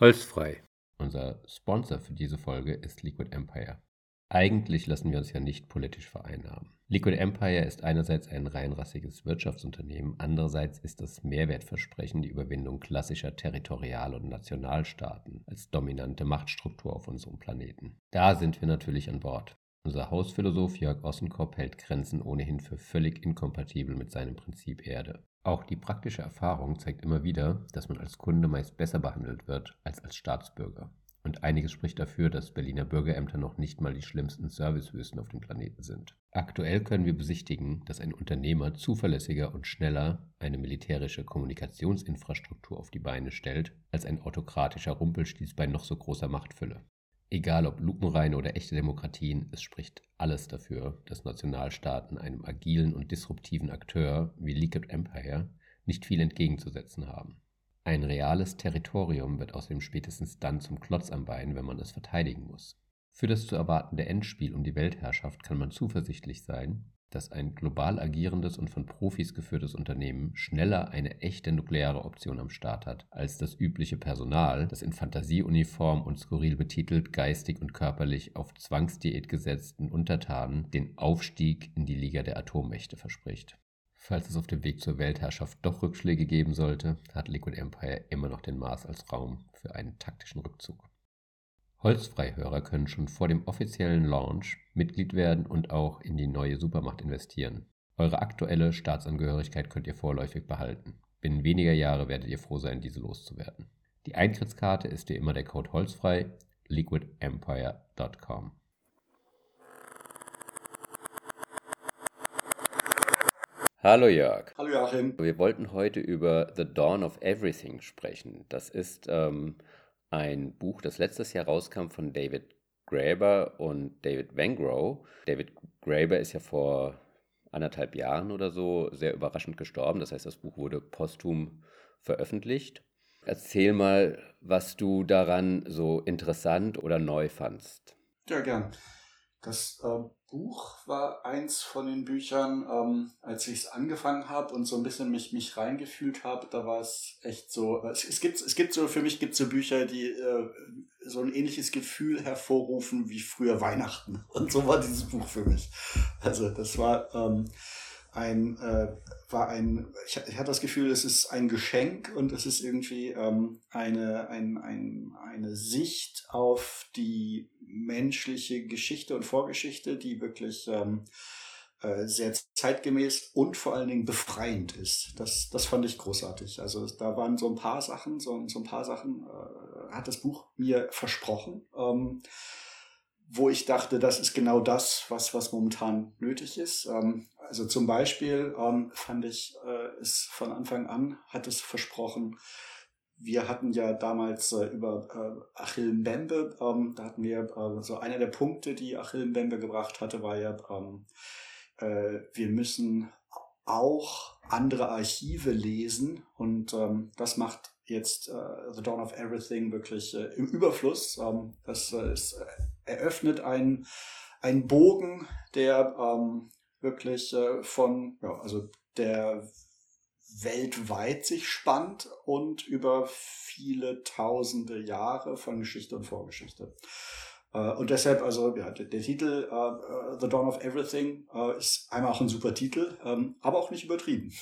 Holzfrei. Unser Sponsor für diese Folge ist Liquid Empire. Eigentlich lassen wir uns ja nicht politisch vereinnahmen. Liquid Empire ist einerseits ein reinrassiges Wirtschaftsunternehmen, andererseits ist das Mehrwertversprechen die Überwindung klassischer Territorial- und Nationalstaaten als dominante Machtstruktur auf unserem Planeten. Da sind wir natürlich an Bord. Unser Hausphilosoph Jörg Ossenkopf hält Grenzen ohnehin für völlig inkompatibel mit seinem Prinzip Erde. Auch die praktische Erfahrung zeigt immer wieder, dass man als Kunde meist besser behandelt wird als als Staatsbürger. Und einiges spricht dafür, dass Berliner Bürgerämter noch nicht mal die schlimmsten Servicewüsten auf dem Planeten sind. Aktuell können wir besichtigen, dass ein Unternehmer zuverlässiger und schneller eine militärische Kommunikationsinfrastruktur auf die Beine stellt, als ein autokratischer Rumpelstieß bei noch so großer Machtfülle. Egal ob lupenreine oder echte Demokratien, es spricht alles dafür, dass Nationalstaaten einem agilen und disruptiven Akteur wie Liquid Empire nicht viel entgegenzusetzen haben. Ein reales Territorium wird außerdem spätestens dann zum Klotz am Bein, wenn man es verteidigen muss. Für das zu erwartende Endspiel um die Weltherrschaft kann man zuversichtlich sein, dass ein global agierendes und von Profis geführtes Unternehmen schneller eine echte nukleare Option am Start hat, als das übliche Personal, das in Fantasieuniform und skurril betitelt geistig und körperlich auf Zwangsdiät gesetzten Untertanen den Aufstieg in die Liga der Atommächte verspricht. Falls es auf dem Weg zur Weltherrschaft doch Rückschläge geben sollte, hat Liquid Empire immer noch den Mars als Raum für einen taktischen Rückzug. Holzfreihörer können schon vor dem offiziellen Launch Mitglied werden und auch in die neue Supermacht investieren. Eure aktuelle Staatsangehörigkeit könnt ihr vorläufig behalten. Binnen weniger Jahre werdet ihr froh sein, diese loszuwerden. Die Eintrittskarte ist wie immer der Code Holzfrei, liquidempire.com. Hallo Jörg. Hallo Joachim. Wir wollten heute über The Dawn of Everything sprechen. Das ist ähm, ein Buch, das letztes Jahr rauskam von David Graeber und David Vangrow. David Graeber ist ja vor anderthalb Jahren oder so sehr überraschend gestorben. Das heißt, das Buch wurde posthum veröffentlicht. Erzähl mal, was du daran so interessant oder neu fandst. Ja, gern. Das äh, Buch war eins von den Büchern, ähm, als ich es angefangen habe und so ein bisschen mich, mich reingefühlt habe, da war es echt so, es, es, gibt, es gibt so, für mich gibt es so Bücher, die äh, so ein ähnliches Gefühl hervorrufen wie früher Weihnachten. Und so war dieses Buch für mich. Also das war... Ähm, ein, äh, war ein, ich, ich hatte das Gefühl, es ist ein Geschenk und es ist irgendwie ähm, eine, ein, ein, eine Sicht auf die menschliche Geschichte und Vorgeschichte, die wirklich ähm, äh, sehr zeitgemäß und vor allen Dingen befreiend ist. Das, das fand ich großartig. Also da waren so ein paar Sachen, so, so ein paar Sachen äh, hat das Buch mir versprochen. Ähm, wo ich dachte, das ist genau das, was, was momentan nötig ist. Ähm, also zum Beispiel ähm, fand ich äh, es von Anfang an, hat es versprochen, wir hatten ja damals äh, über äh, Achille Mbembe, ähm, da hatten wir äh, so einer der Punkte, die Achille Mbembe gebracht hatte, war ja, ähm, äh, wir müssen auch andere Archive lesen und ähm, das macht jetzt äh, The Dawn of Everything wirklich äh, im Überfluss. Ähm, das ist, eröffnet einen, einen Bogen, der ähm, wirklich äh, von, ja, also der weltweit sich spannt und über viele tausende Jahre von Geschichte und Vorgeschichte. Uh, und deshalb, also ja, der, der Titel uh, The Dawn of Everything ist einmal auch ein super Titel, um, ähm, aber auch nicht übertrieben.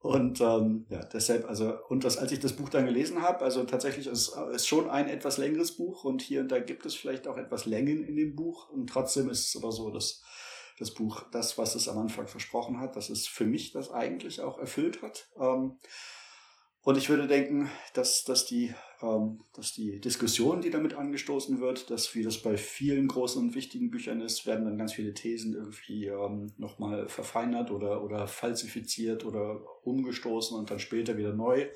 Und ähm, ja, deshalb, also, und das, als ich das Buch dann gelesen habe, also tatsächlich ist es schon ein etwas längeres Buch und hier und da gibt es vielleicht auch etwas Längen in dem Buch. Und trotzdem ist es aber so, dass das Buch das, was es am Anfang versprochen hat, dass es für mich das eigentlich auch erfüllt hat. Ähm, und ich würde denken, dass, dass, die, ähm, dass die Diskussion, die damit angestoßen wird, dass wie das bei vielen großen und wichtigen Büchern ist, werden dann ganz viele Thesen irgendwie ähm, nochmal verfeinert oder, oder falsifiziert oder umgestoßen und dann später wieder neu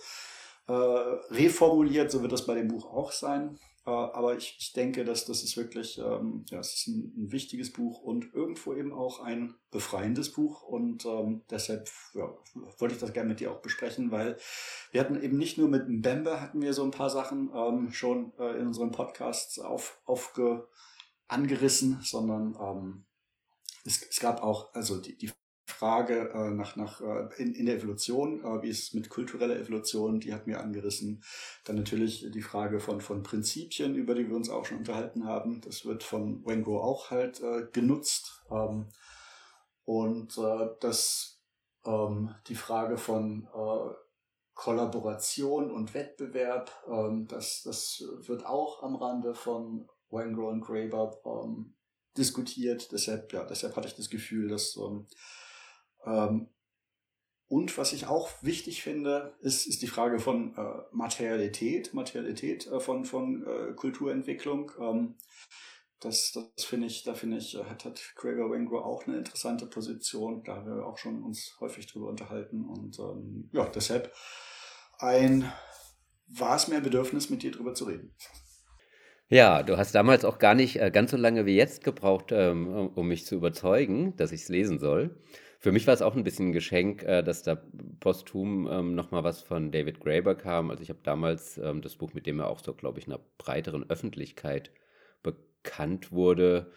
äh, reformuliert. So wird das bei dem Buch auch sein. Äh, aber ich, ich denke, dass das ist wirklich, ähm, ja, es ist ein, ein, wichtiges Buch und irgendwo eben auch ein befreiendes Buch. Und ähm, deshalb ja, wollte ich das gerne mit dir auch besprechen, weil wir hatten eben nicht nur mit Mbembe hatten wir so ein paar Sachen ähm, schon äh, in unseren Podcasts auf, aufge, angerissen, sondern ähm, es, es gab auch, also die, die Frage äh, nach, nach äh, in, in der Evolution, äh, wie ist es mit kultureller Evolution, die hat mir angerissen. Dann natürlich die Frage von, von Prinzipien, über die wir uns auch schon unterhalten haben. Das wird von Wengo auch halt äh, genutzt. Ähm, und äh, das ähm, die Frage von äh, Kollaboration und Wettbewerb, ähm, das, das wird auch am Rande von Wengo und Graeber ähm, diskutiert. Deshalb, ja, deshalb hatte ich das Gefühl, dass ähm, und was ich auch wichtig finde, ist, ist die Frage von äh, Materialität, Materialität äh, von, von äh, Kulturentwicklung. Ähm, das, das finde ich, da finde ich, hat, hat Gregor Wengro auch eine interessante Position. Da haben wir auch schon uns häufig drüber unterhalten. Und ähm, ja, deshalb ein war es mir ein Bedürfnis, mit dir drüber zu reden. Ja, du hast damals auch gar nicht äh, ganz so lange wie jetzt gebraucht, ähm, um mich zu überzeugen, dass ich es lesen soll. Für mich war es auch ein bisschen ein Geschenk, äh, dass da posthum ähm, nochmal was von David Graeber kam. Also ich habe damals ähm, das Buch, mit dem er auch so, glaube ich, einer breiteren Öffentlichkeit bekannt wurde,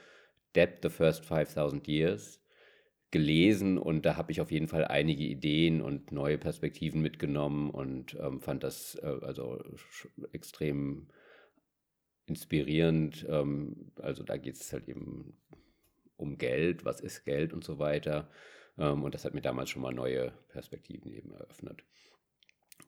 Debt, The First 5000 Years, gelesen und da habe ich auf jeden Fall einige Ideen und neue Perspektiven mitgenommen und ähm, fand das äh, also extrem inspirierend. Ähm, also da geht es halt eben um Geld, was ist Geld und so weiter. Ähm, und das hat mir damals schon mal neue Perspektiven eben eröffnet.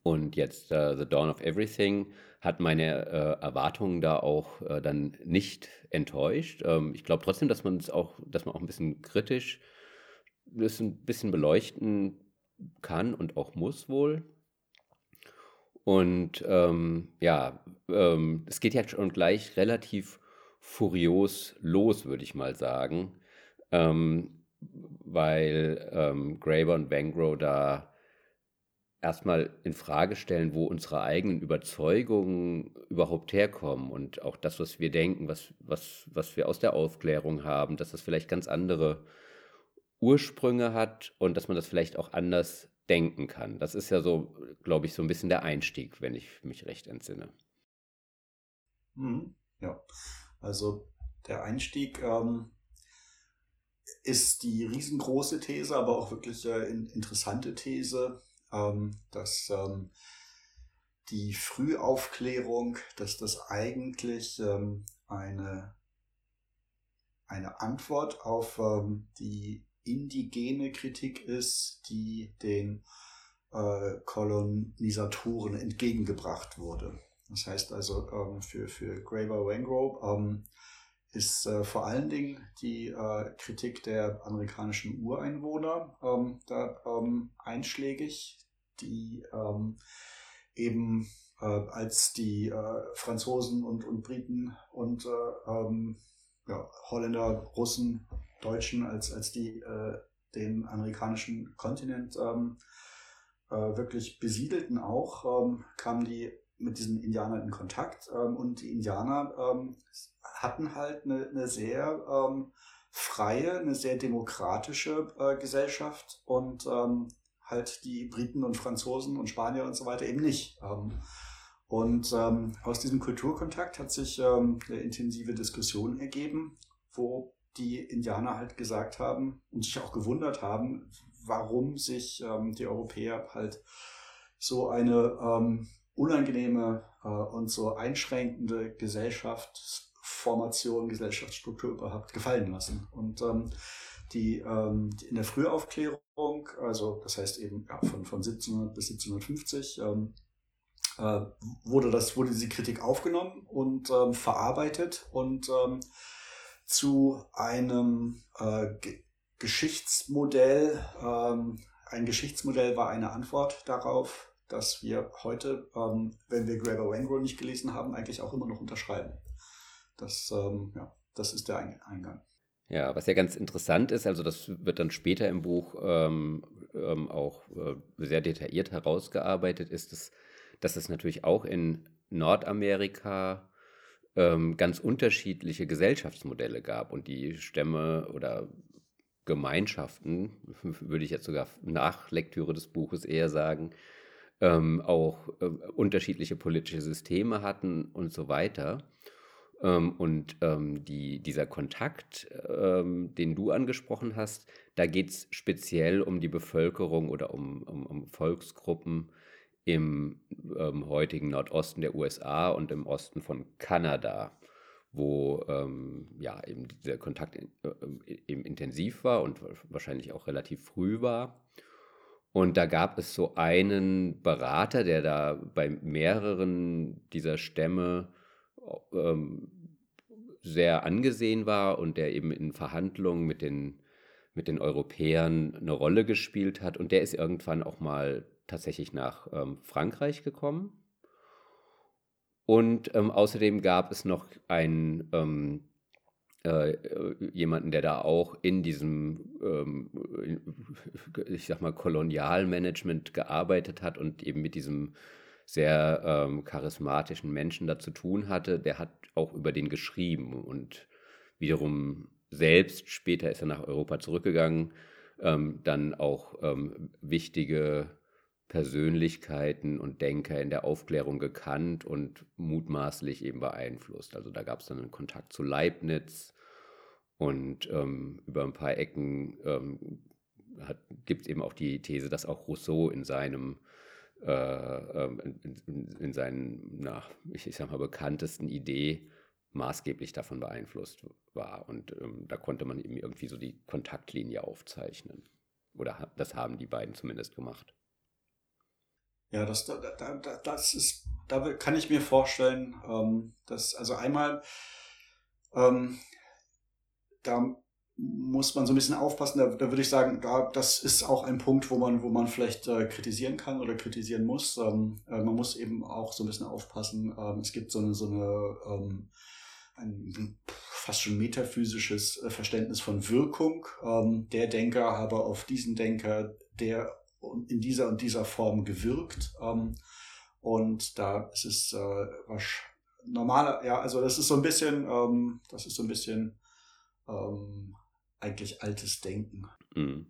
Und jetzt uh, The Dawn of Everything hat meine äh, Erwartungen da auch äh, dann nicht enttäuscht. Ähm, ich glaube trotzdem, dass man es auch, dass man auch ein bisschen kritisch das ein bisschen beleuchten kann und auch muss wohl. Und ähm, ja, ähm, es geht jetzt schon gleich relativ furios los, würde ich mal sagen. Ähm, weil ähm, Graeber und Vangrow da erstmal in Frage stellen, wo unsere eigenen Überzeugungen überhaupt herkommen und auch das, was wir denken, was, was, was wir aus der Aufklärung haben, dass das vielleicht ganz andere Ursprünge hat und dass man das vielleicht auch anders denken kann. Das ist ja so, glaube ich, so ein bisschen der Einstieg, wenn ich mich recht entsinne. Mhm. Ja, also der Einstieg ähm, ist die riesengroße These, aber auch wirklich äh, interessante These, ähm, dass ähm, die Frühaufklärung, dass das eigentlich ähm, eine, eine Antwort auf die indigene Kritik ist, die den äh, Kolonisatoren entgegengebracht wurde. Das heißt also für, für Graeber Wengrove ist äh, vor allen Dingen die äh, Kritik der amerikanischen Ureinwohner ähm, da ähm, einschlägig, die ähm, eben äh, als die äh, Franzosen und, und Briten und äh, ähm, ja, Holländer, Russen, Deutschen, als, als die äh, den amerikanischen Kontinent ähm, wirklich besiedelten auch, ähm, kamen die mit diesen Indianern in Kontakt und die Indianer hatten halt eine, eine sehr ähm, freie, eine sehr demokratische äh, Gesellschaft und ähm, halt die Briten und Franzosen und Spanier und so weiter eben nicht. Ähm, und ähm, aus diesem Kulturkontakt hat sich ähm, eine intensive Diskussion ergeben, wo die Indianer halt gesagt haben und sich auch gewundert haben, warum sich ähm, die Europäer halt so eine ähm, unangenehme äh, und so einschränkende Gesellschaft Formation, Gesellschaftsstruktur überhaupt gefallen lassen. Und ähm, die, ähm, die in der Frühaufklärung, also das heißt eben ja, von, von 1700 bis 1750, ähm, äh, wurde, das, wurde diese Kritik aufgenommen und ähm, verarbeitet und ähm, zu einem äh, Ge Geschichtsmodell, ähm, ein Geschichtsmodell war eine Antwort darauf, dass wir heute, ähm, wenn wir Graeber Wangro nicht gelesen haben, eigentlich auch immer noch unterschreiben. Das, ähm, ja, das ist der Eingang. Ja, was ja ganz interessant ist, also das wird dann später im Buch ähm, ähm, auch äh, sehr detailliert herausgearbeitet, ist, dass, dass es natürlich auch in Nordamerika ähm, ganz unterschiedliche Gesellschaftsmodelle gab und die Stämme oder Gemeinschaften, würde ich jetzt sogar nach Lektüre des Buches eher sagen, ähm, auch äh, unterschiedliche politische Systeme hatten und so weiter. Ähm, und ähm, die, dieser Kontakt, ähm, den du angesprochen hast, da geht es speziell um die Bevölkerung oder um, um, um Volksgruppen im ähm, heutigen Nordosten der USA und im Osten von Kanada, wo ähm, ja, eben dieser Kontakt in, äh, eben intensiv war und wahrscheinlich auch relativ früh war. Und da gab es so einen Berater, der da bei mehreren dieser Stämme ähm, sehr angesehen war und der eben in Verhandlungen mit den, mit den Europäern eine Rolle gespielt hat. Und der ist irgendwann auch mal tatsächlich nach ähm, Frankreich gekommen. Und ähm, außerdem gab es noch einen ähm, äh, jemanden, der da auch in diesem, ähm, ich sag mal, Kolonialmanagement gearbeitet hat und eben mit diesem sehr ähm, charismatischen Menschen da zu tun hatte, der hat auch über den geschrieben und wiederum selbst, später ist er nach Europa zurückgegangen, ähm, dann auch ähm, wichtige Persönlichkeiten und Denker in der Aufklärung gekannt und mutmaßlich eben beeinflusst. Also da gab es dann einen Kontakt zu Leibniz und ähm, über ein paar Ecken ähm, gibt es eben auch die These, dass auch Rousseau in seinem äh, ähm, in, in, seinen, na, ich, ich sag mal, bekanntesten Idee maßgeblich davon beeinflusst war. Und ähm, da konnte man eben irgendwie so die Kontaktlinie aufzeichnen. Oder das haben die beiden zumindest gemacht. Ja, das, da, da, das ist, da kann ich mir vorstellen, ähm, dass, also einmal, ähm, da muss man so ein bisschen aufpassen. Da, da würde ich sagen, da, das ist auch ein Punkt, wo man, wo man vielleicht äh, kritisieren kann oder kritisieren muss. Ähm, äh, man muss eben auch so ein bisschen aufpassen. Ähm, es gibt so eine, so eine ähm, ein fast schon metaphysisches äh, Verständnis von Wirkung. Ähm, der Denker habe auf diesen Denker, der in dieser und dieser Form gewirkt. Ähm, und da ist es äh, normaler, ja, also das ist so ein bisschen, ähm, das ist so ein bisschen ähm, eigentlich altes Denken. Mhm.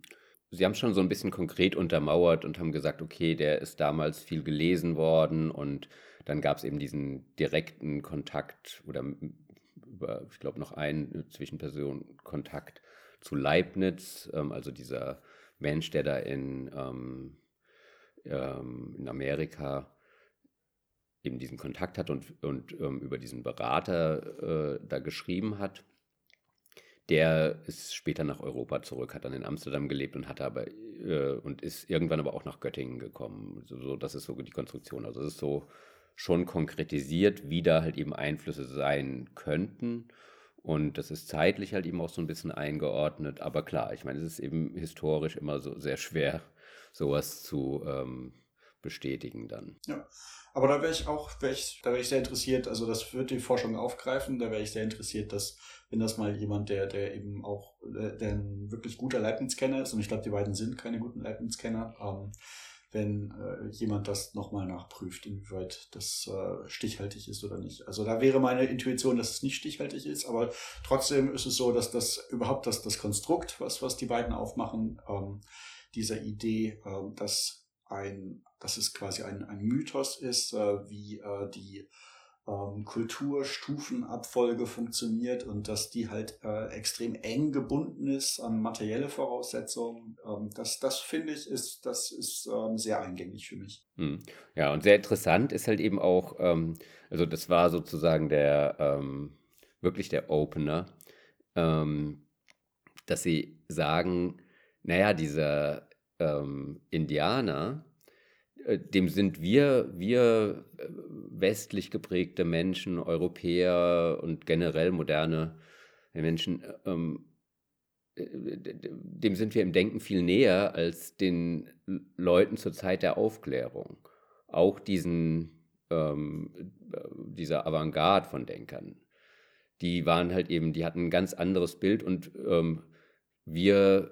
Sie haben schon so ein bisschen konkret untermauert und haben gesagt, okay, der ist damals viel gelesen worden und dann gab es eben diesen direkten Kontakt oder über, ich glaube, noch einen Zwischenperson-Kontakt zu Leibniz, ähm, also dieser Mensch, der da in, ähm, ähm, in Amerika eben diesen Kontakt hat und, und ähm, über diesen Berater äh, da geschrieben hat. Der ist später nach Europa zurück, hat dann in Amsterdam gelebt und hat aber äh, und ist irgendwann aber auch nach Göttingen gekommen. So, so, das ist so die Konstruktion. Also es ist so schon konkretisiert, wie da halt eben Einflüsse sein könnten. Und das ist zeitlich halt eben auch so ein bisschen eingeordnet. Aber klar, ich meine, es ist eben historisch immer so sehr schwer, sowas zu ähm, bestätigen dann. Ja, aber da wäre ich auch, wär ich, da wäre ich sehr interessiert, also das wird die Forschung aufgreifen, da wäre ich sehr interessiert, dass, wenn das mal jemand, der, der eben auch, der ein wirklich guter Leibniz-Kenner ist, und ich glaube, die beiden sind keine guten Leibniz-Kenner, ähm, wenn äh, jemand das nochmal nachprüft, inwieweit das äh, stichhaltig ist oder nicht. Also da wäre meine Intuition, dass es nicht stichhaltig ist, aber trotzdem ist es so, dass das überhaupt das, das Konstrukt, was, was die beiden aufmachen, ähm, dieser Idee, äh, dass ein, dass es quasi ein, ein Mythos ist, äh, wie äh, die ähm, Kulturstufenabfolge funktioniert und dass die halt äh, extrem eng gebunden ist an materielle Voraussetzungen. Ähm, das, das finde ich, ist, das ist ähm, sehr eingängig für mich. Hm. Ja, und sehr interessant ist halt eben auch, ähm, also das war sozusagen der, ähm, wirklich der Opener, dass sie sagen, naja, dieser Indianer, äh, dem sind wir, wir äh, westlich geprägte Menschen, Europäer und generell moderne Menschen, ähm, äh, dem sind wir im Denken viel näher als den Leuten zur Zeit der Aufklärung. Auch diesen, ähm, dieser Avantgarde von Denkern. Die waren halt eben, die hatten ein ganz anderes Bild und ähm, wir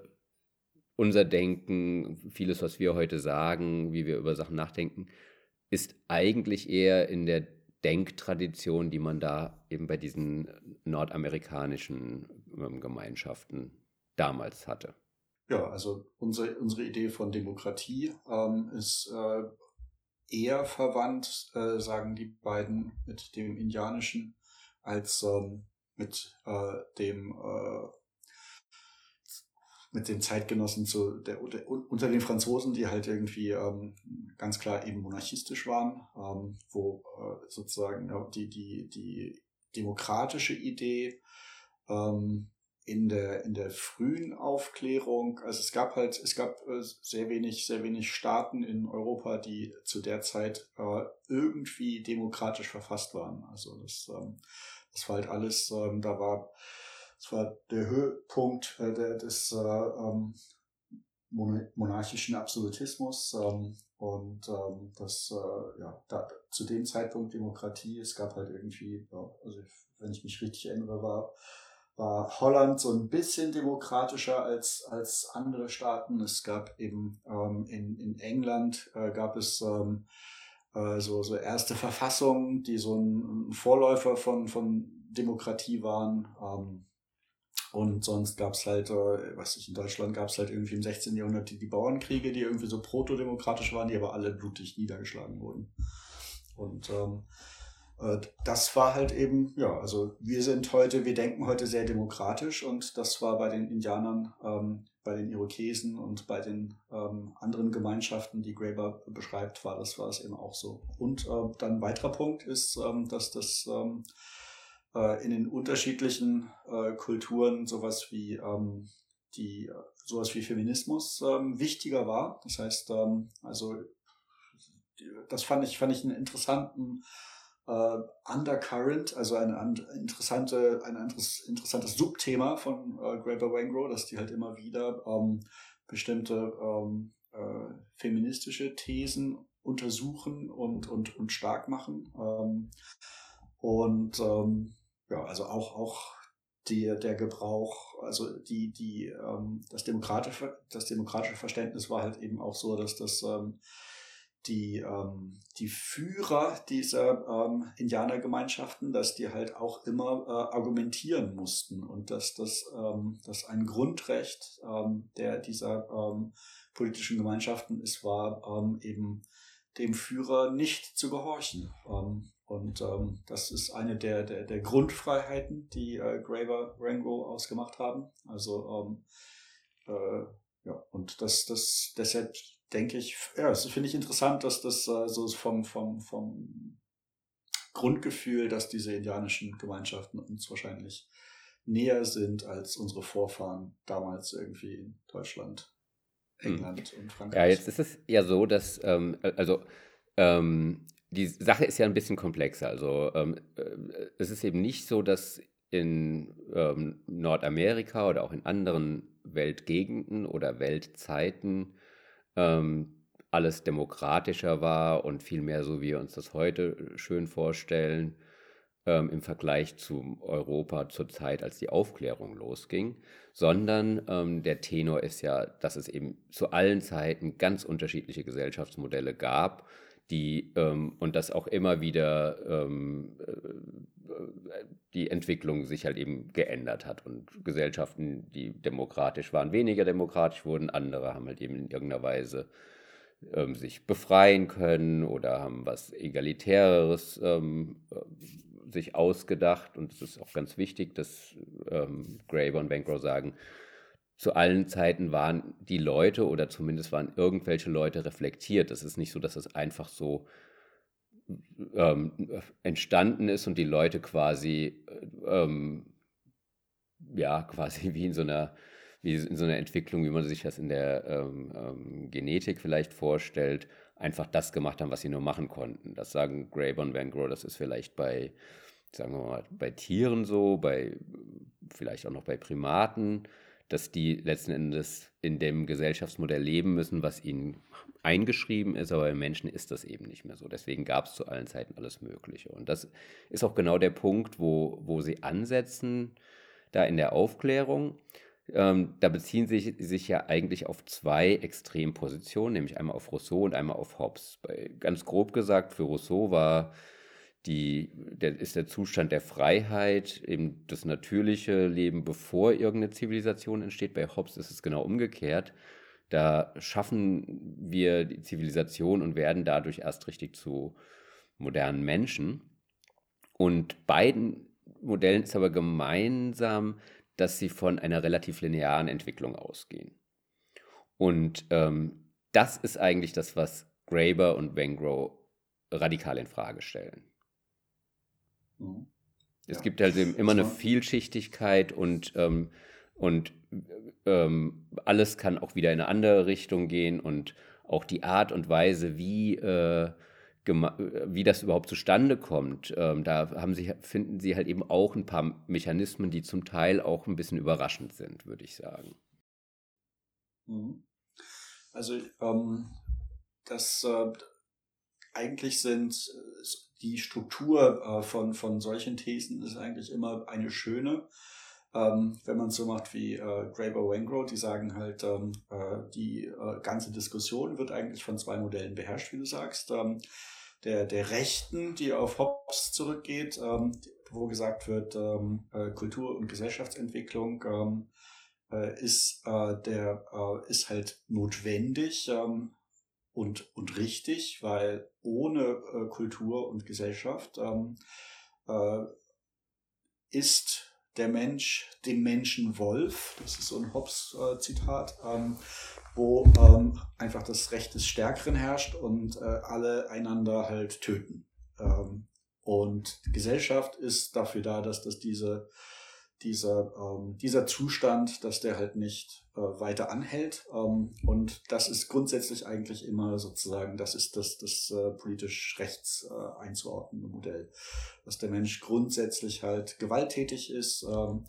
unser Denken, vieles, was wir heute sagen, wie wir über Sachen nachdenken, ist eigentlich eher in der Denktradition, die man da eben bei diesen nordamerikanischen ähm, Gemeinschaften damals hatte. Ja, also unsere, unsere Idee von Demokratie ähm, ist äh, eher verwandt, äh, sagen die beiden, mit dem indianischen als ähm, mit äh, dem äh, mit den Zeitgenossen zu der, der, unter den Franzosen, die halt irgendwie ähm, ganz klar eben monarchistisch waren, ähm, wo äh, sozusagen ja, die, die, die demokratische Idee ähm, in der, in der frühen Aufklärung, also es gab halt, es gab äh, sehr wenig, sehr wenig Staaten in Europa, die zu der Zeit äh, irgendwie demokratisch verfasst waren. Also das, ähm, das war halt alles, ähm, da war, das war der Höhepunkt äh, des äh, ähm, monarchischen Absolutismus ähm, und ähm, das, äh, ja, da, zu dem Zeitpunkt Demokratie, es gab halt irgendwie, also wenn ich mich richtig erinnere, war war Holland so ein bisschen demokratischer als, als andere Staaten. Es gab eben ähm, in, in England äh, gab es ähm, äh, so, so erste Verfassungen, die so ein, ein Vorläufer von, von Demokratie waren. Ähm, und sonst gab es halt, äh, was ich in Deutschland gab es halt irgendwie im 16. Jahrhundert die, die Bauernkriege, die irgendwie so protodemokratisch waren, die aber alle blutig niedergeschlagen wurden. Und ähm, äh, das war halt eben, ja, also wir sind heute, wir denken heute sehr demokratisch und das war bei den Indianern, ähm, bei den Irokesen und bei den ähm, anderen Gemeinschaften, die Graeber beschreibt, war das, war es eben auch so. Und äh, dann ein weiterer Punkt ist, ähm, dass das ähm, äh, in den unterschiedlichen äh, Kulturen sowas wie ähm, die sowas wie Feminismus ähm, wichtiger war. Das heißt, also das fand ich, fand ich einen interessanten äh, Undercurrent, also eine interessante, ein interessantes Subthema von äh, Graeber Wangro, dass die halt immer wieder ähm, bestimmte ähm, äh, feministische Thesen untersuchen und, und, und stark machen. Ähm, und ähm, ja, also auch, auch die, der Gebrauch, also die, die, ähm, das, demokratische, das demokratische Verständnis war halt eben auch so, dass das ähm, die, ähm, die Führer dieser ähm, Indianergemeinschaften, dass die halt auch immer äh, argumentieren mussten und dass das ähm, dass ein Grundrecht ähm, der dieser ähm, politischen Gemeinschaften ist, war ähm, eben dem Führer nicht zu gehorchen. Ähm, und ähm, das ist eine der, der, der Grundfreiheiten, die äh, Graver Rango ausgemacht haben. Also ähm, äh, ja, und das, das deshalb denke ich, ja, das finde ich interessant, dass das äh, so vom, vom, vom Grundgefühl, dass diese indianischen Gemeinschaften uns wahrscheinlich näher sind als unsere Vorfahren damals irgendwie in Deutschland, hm. England hm. und Frankreich. Ja, jetzt ist es ja so, dass, ähm, also, ähm, die Sache ist ja ein bisschen komplexer. Also, ähm, äh, es ist eben nicht so, dass in ähm, Nordamerika oder auch in anderen Weltgegenden oder Weltzeiten ähm, alles demokratischer war und viel mehr so, wie wir uns das heute schön vorstellen, ähm, im Vergleich zu Europa zur Zeit, als die Aufklärung losging, sondern ähm, der Tenor ist ja, dass es eben zu allen Zeiten ganz unterschiedliche Gesellschaftsmodelle gab, die ähm, und dass auch immer wieder ähm, äh, die Entwicklung sich halt eben geändert hat und Gesellschaften, die demokratisch waren, weniger demokratisch wurden, andere haben halt eben in irgendeiner Weise ähm, sich befreien können oder haben was Egalitäreres ähm, äh, sich ausgedacht. Und es ist auch ganz wichtig, dass ähm, Graeber und Bancroft sagen, zu allen Zeiten waren die Leute oder zumindest waren irgendwelche Leute reflektiert. Es ist nicht so, dass es einfach so ähm, entstanden ist und die Leute quasi, ähm, ja, quasi wie in so einer, wie in so einer Entwicklung, wie man sich das in der ähm, ähm, Genetik vielleicht vorstellt, einfach das gemacht haben, was sie nur machen konnten. Das sagen Graeber und Van Gogh, das ist vielleicht bei, sagen wir mal, bei Tieren so, bei vielleicht auch noch bei Primaten dass die letzten Endes in dem Gesellschaftsmodell leben müssen, was ihnen eingeschrieben ist, aber bei Menschen ist das eben nicht mehr so. Deswegen gab es zu allen Zeiten alles Mögliche. Und das ist auch genau der Punkt, wo, wo sie ansetzen, da in der Aufklärung. Ähm, da beziehen sie sich, sich ja eigentlich auf zwei Extrempositionen, nämlich einmal auf Rousseau und einmal auf Hobbes. Bei, ganz grob gesagt, für Rousseau war die, der, ist der Zustand der Freiheit, eben das natürliche Leben, bevor irgendeine Zivilisation entsteht. Bei Hobbes ist es genau umgekehrt. Da schaffen wir die Zivilisation und werden dadurch erst richtig zu modernen Menschen. Und beiden Modellen ist aber gemeinsam, dass sie von einer relativ linearen Entwicklung ausgehen. Und ähm, das ist eigentlich das, was Graeber und Wengrow radikal in Frage stellen. Mhm. Es ja. gibt halt immer eine Vielschichtigkeit und, ähm, und ähm, alles kann auch wieder in eine andere Richtung gehen und auch die Art und Weise, wie, äh, wie das überhaupt zustande kommt, ähm, da haben sie, finden sie halt eben auch ein paar Mechanismen, die zum Teil auch ein bisschen überraschend sind, würde ich sagen. Mhm. Also ähm, das äh, eigentlich sind äh, die Struktur äh, von, von solchen Thesen ist eigentlich immer eine schöne. Ähm, wenn man es so macht wie äh, Graeber Wengrow, die sagen halt, ähm, äh, die äh, ganze Diskussion wird eigentlich von zwei Modellen beherrscht, wie du sagst. Ähm, der, der Rechten, die auf Hobbes zurückgeht, ähm, wo gesagt wird, ähm, äh, Kultur- und Gesellschaftsentwicklung ähm, äh, ist, äh, der, ist halt notwendig und, und richtig, weil ohne äh, Kultur und Gesellschaft ähm, äh, ist der Mensch dem Menschen Wolf, das ist so ein Hobbes-Zitat, ähm, wo ähm, einfach das Recht des Stärkeren herrscht und äh, alle einander halt töten. Ähm, und Gesellschaft ist dafür da, dass das diese dieser, ähm, dieser Zustand, dass der halt nicht äh, weiter anhält. Ähm, und das ist grundsätzlich eigentlich immer sozusagen, das ist das, das äh, politisch rechts äh, einzuordnende Modell, dass der Mensch grundsätzlich halt gewalttätig ist ähm,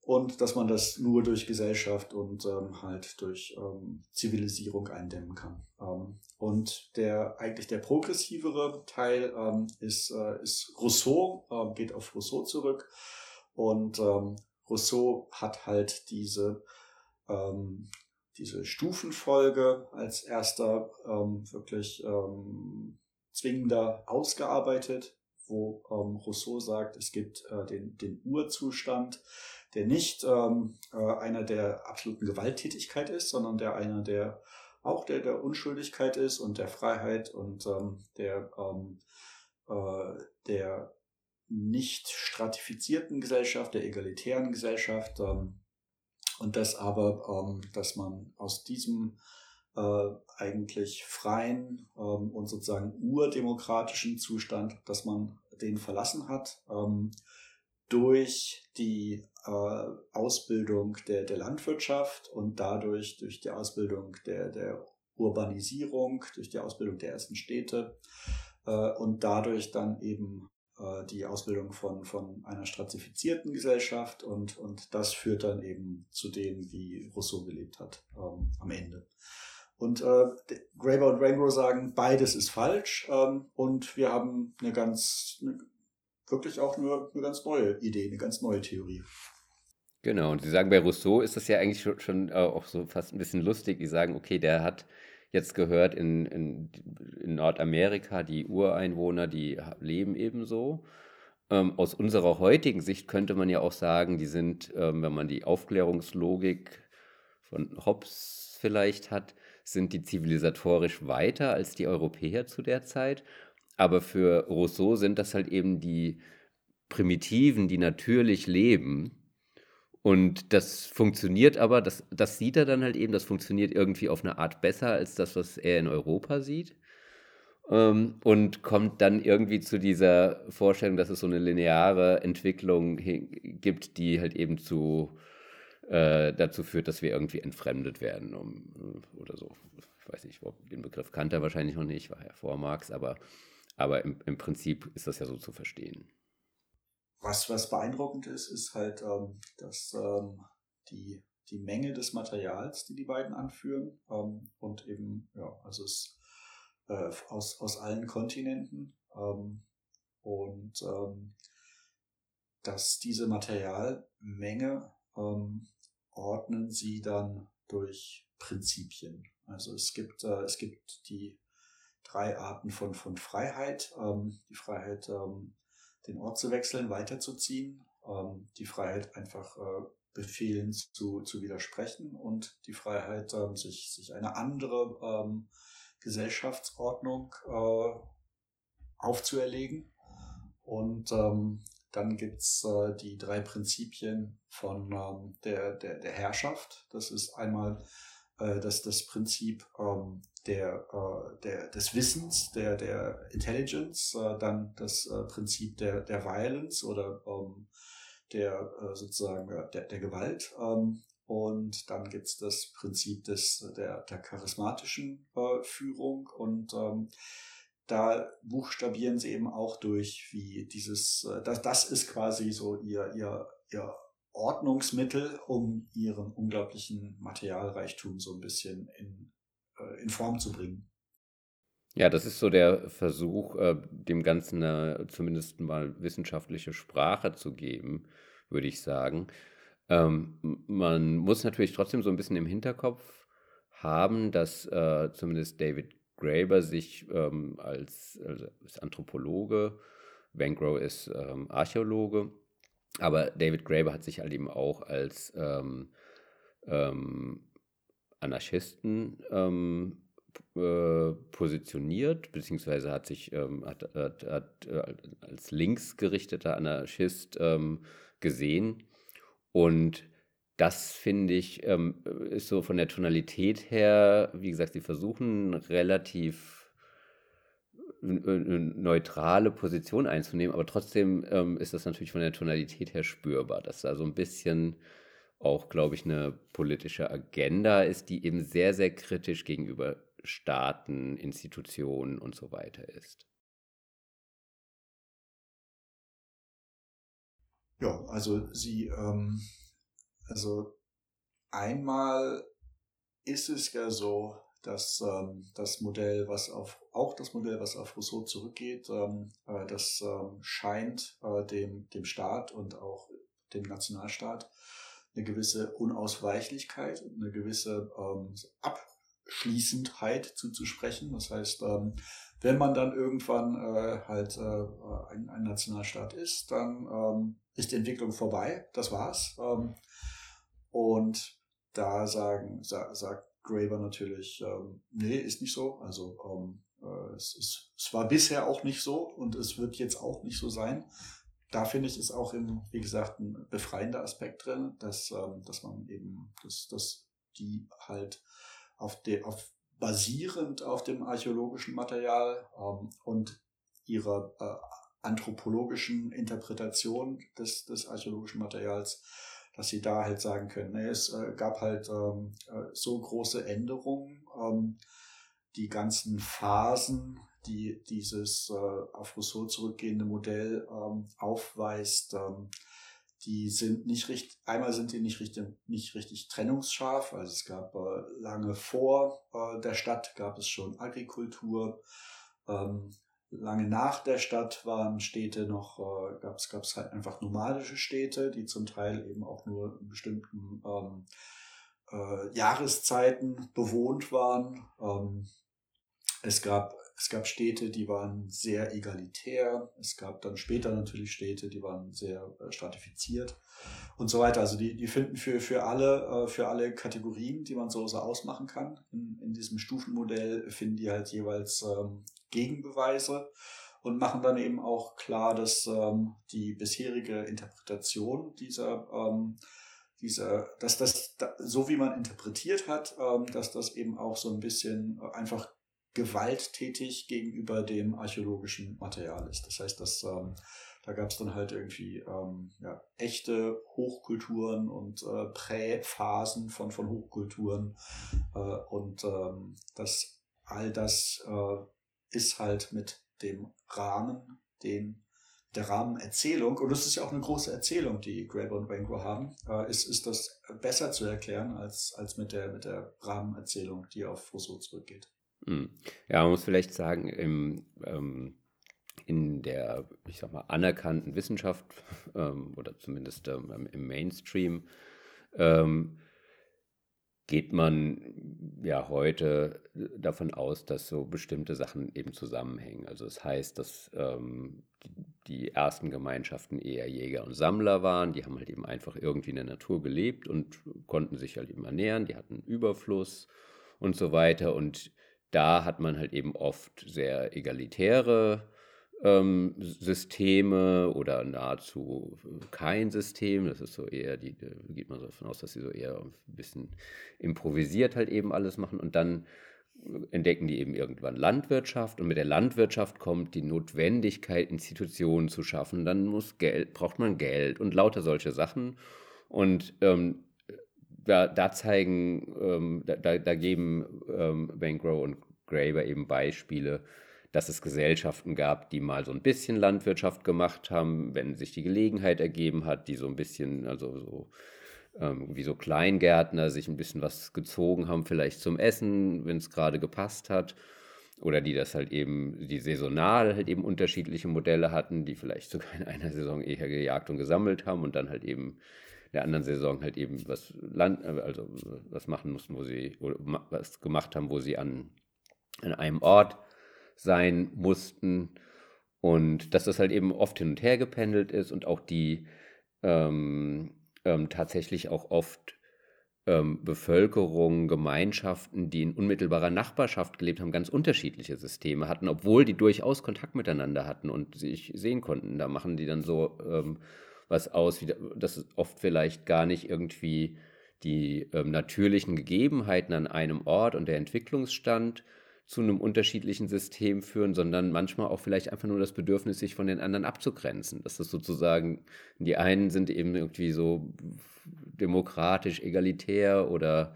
und dass man das nur durch Gesellschaft und ähm, halt durch ähm, Zivilisierung eindämmen kann. Ähm, und der eigentlich der progressivere Teil ist, äh, ist Rousseau, äh, geht auf Rousseau zurück und ähm, Rousseau hat halt diese, ähm, diese Stufenfolge als erster ähm, wirklich ähm, zwingender ausgearbeitet, wo ähm, Rousseau sagt, es gibt äh, den, den Urzustand, der nicht ähm, äh, einer der absoluten Gewalttätigkeit ist, sondern der einer der auch der der Unschuldigkeit ist und der Freiheit und ähm, der ähm, äh, der nicht stratifizierten Gesellschaft, der egalitären Gesellschaft. Ähm, und das aber, ähm, dass man aus diesem äh, eigentlich freien ähm, und sozusagen urdemokratischen Zustand, dass man den verlassen hat, ähm, durch die äh, Ausbildung der, der Landwirtschaft und dadurch durch die Ausbildung der, der Urbanisierung, durch die Ausbildung der ersten Städte äh, und dadurch dann eben äh, die Ausbildung von, von einer stratifizierten Gesellschaft und, und das führt dann eben zu dem, wie Rousseau gelebt hat ähm, am Ende. Und äh, Graeber und Rango sagen, beides ist falsch ähm, und wir haben eine ganz, eine, wirklich auch nur eine ganz neue Idee, eine ganz neue Theorie. Genau, und Sie sagen, bei Rousseau ist das ja eigentlich schon, schon äh, auch so fast ein bisschen lustig. Die sagen, okay, der hat jetzt gehört, in, in, in Nordamerika, die Ureinwohner, die leben ebenso. Ähm, aus unserer heutigen Sicht könnte man ja auch sagen, die sind, ähm, wenn man die Aufklärungslogik von Hobbes vielleicht hat, sind die zivilisatorisch weiter als die Europäer zu der Zeit. Aber für Rousseau sind das halt eben die Primitiven, die natürlich leben und das funktioniert aber, das, das sieht er dann halt eben, das funktioniert irgendwie auf eine Art besser als das, was er in Europa sieht. Ähm, und kommt dann irgendwie zu dieser Vorstellung, dass es so eine lineare Entwicklung gibt, die halt eben zu, äh, dazu führt, dass wir irgendwie entfremdet werden um, oder so. Ich weiß nicht, den Begriff kannte er wahrscheinlich noch nicht, war ja vor Marx, aber, aber im, im Prinzip ist das ja so zu verstehen. Was, was beeindruckend ist, ist halt, ähm, dass ähm, die, die Menge des Materials, die die beiden anführen, ähm, und eben, ja, also es äh, aus, aus allen Kontinenten ähm, und ähm, dass diese Materialmenge ähm, ordnen sie dann durch Prinzipien. Also es gibt, äh, es gibt die drei Arten von, von Freiheit. Ähm, die Freiheit, ähm, den Ort zu wechseln, weiterzuziehen, ähm, die Freiheit einfach äh, Befehlen zu, zu widersprechen und die Freiheit, ähm, sich, sich eine andere ähm, Gesellschaftsordnung äh, aufzuerlegen. Und ähm, dann gibt's äh, die drei Prinzipien von ähm, der, der, der Herrschaft. Das ist einmal äh, das, das Prinzip ähm, der, äh, der, des Wissens, der, der Intelligence, äh, dann das äh, Prinzip der, der Violence oder ähm, der äh, sozusagen der, der Gewalt. Ähm, und dann gibt's das Prinzip des, der, der charismatischen äh, Führung und ähm, da buchstabieren sie eben auch durch, wie dieses, äh, das, das ist quasi so ihr, ihr, ihr Ordnungsmittel, um ihren unglaublichen Materialreichtum so ein bisschen in, äh, in Form zu bringen. Ja, das ist so der Versuch, äh, dem Ganzen eine, zumindest mal wissenschaftliche Sprache zu geben, würde ich sagen. Ähm, man muss natürlich trotzdem so ein bisschen im Hinterkopf haben, dass äh, zumindest David Graeber sich ähm, als, als, Anthropologe, Van Grow ist ähm, Archäologe, aber David Graeber hat sich halt eben auch als ähm, ähm Anarchisten ähm, äh, positioniert, beziehungsweise hat sich ähm, hat, hat, hat, äh, als linksgerichteter Anarchist gesehen. Und das finde ich, ähm, ist so von der Tonalität her, wie gesagt, sie versuchen relativ eine neutrale Position einzunehmen, aber trotzdem ähm, ist das natürlich von der Tonalität her spürbar, dass da so ein bisschen auch, glaube ich, eine politische Agenda ist, die eben sehr, sehr kritisch gegenüber Staaten, Institutionen und so weiter ist. Ja, also sie ähm, also einmal ist es ja so, dass ähm, das Modell, was auf auch das Modell, was auf Rousseau zurückgeht, ähm, äh, das ähm, scheint äh, dem dem Staat und auch dem Nationalstaat eine gewisse Unausweichlichkeit, eine gewisse ähm, Abschließendheit zuzusprechen. Das heißt, ähm, wenn man dann irgendwann äh, halt äh, ein, ein Nationalstaat ist, dann ähm, ist die Entwicklung vorbei. Das war's. Ähm, und da sagen, sa sagt Graver natürlich, ähm, nee, ist nicht so. Also ähm, äh, es, ist, es war bisher auch nicht so und es wird jetzt auch nicht so sein. Da finde ich, ist auch im, wie gesagt, ein befreiender Aspekt drin, dass, ähm, dass man eben, dass, dass die halt auf der, auf basierend auf dem archäologischen Material ähm, und ihrer äh, anthropologischen Interpretation des, des archäologischen Materials dass sie da halt sagen können, nee, es äh, gab halt ähm, äh, so große Änderungen, ähm, die ganzen Phasen, die dieses äh, auf Rousseau zurückgehende Modell ähm, aufweist, ähm, die sind nicht richtig, einmal sind die nicht richtig, nicht richtig trennungsscharf, also es gab äh, lange vor äh, der Stadt gab es schon Agrikultur, ähm, lange nach der Stadt waren Städte noch, äh, gab es halt einfach nomadische Städte, die zum Teil eben auch nur in bestimmten ähm, äh, Jahreszeiten bewohnt waren. Ähm, es gab es gab Städte, die waren sehr egalitär. Es gab dann später natürlich Städte, die waren sehr äh, stratifiziert und so weiter. Also die, die finden für, für, alle, äh, für alle Kategorien, die man so, so ausmachen kann, in, in diesem Stufenmodell finden die halt jeweils ähm, Gegenbeweise und machen dann eben auch klar, dass ähm, die bisherige Interpretation dieser ähm, dieser, dass das, so wie man interpretiert hat, ähm, dass das eben auch so ein bisschen einfach gewalttätig gegenüber dem archäologischen Material ist. Das heißt, dass ähm, da gab es dann halt irgendwie ähm, ja, echte Hochkulturen und äh, Präphasen von, von Hochkulturen äh, und ähm, das all das äh, ist halt mit dem Rahmen, den der Rahmenerzählung, und das ist ja auch eine große Erzählung, die Graeber und Wengo haben, äh, ist, ist das besser zu erklären als, als mit, der, mit der Rahmenerzählung, die auf Rousseau zurückgeht. Hm. Ja, man muss vielleicht sagen, im, ähm, in der, ich sag mal, anerkannten Wissenschaft ähm, oder zumindest ähm, im Mainstream ähm, geht man ja heute davon aus, dass so bestimmte Sachen eben zusammenhängen. Also es das heißt, dass ähm, die ersten Gemeinschaften eher Jäger und Sammler waren, die haben halt eben einfach irgendwie in der Natur gelebt und konnten sich halt eben ernähren, die hatten Überfluss und so weiter. Und da hat man halt eben oft sehr egalitäre ähm, Systeme oder nahezu kein System. Das ist so eher, die, da geht man so davon aus, dass sie so eher ein bisschen improvisiert halt eben alles machen. Und dann entdecken die eben irgendwann Landwirtschaft und mit der Landwirtschaft kommt die Notwendigkeit, Institutionen zu schaffen. Dann muss Geld, braucht man Geld und lauter solche Sachen. Und ähm, da, da, zeigen, ähm, da, da, geben ähm, Bancroft und Graeber eben Beispiele, dass es Gesellschaften gab, die mal so ein bisschen Landwirtschaft gemacht haben, wenn sich die Gelegenheit ergeben hat, die so ein bisschen, also so ähm, wie so Kleingärtner sich ein bisschen was gezogen haben, vielleicht zum Essen, wenn es gerade gepasst hat. Oder die das halt eben, die saisonal halt eben unterschiedliche Modelle hatten, die vielleicht sogar in einer Saison eher gejagt und gesammelt haben und dann halt eben in der anderen Saison halt eben was Land, also was machen mussten, wo sie, oder was gemacht haben, wo sie an, an einem Ort sein mussten. Und dass das halt eben oft hin und her gependelt ist und auch die ähm, ähm, tatsächlich auch oft ähm, Bevölkerung, Gemeinschaften, die in unmittelbarer Nachbarschaft gelebt haben, ganz unterschiedliche Systeme hatten, obwohl die durchaus Kontakt miteinander hatten und sich sehen konnten. Da machen die dann so ähm, was aus, wie das oft vielleicht gar nicht irgendwie die ähm, natürlichen Gegebenheiten an einem Ort und der Entwicklungsstand zu einem unterschiedlichen System führen, sondern manchmal auch vielleicht einfach nur das Bedürfnis, sich von den anderen abzugrenzen. Dass das sozusagen, die einen sind eben irgendwie so demokratisch, egalitär oder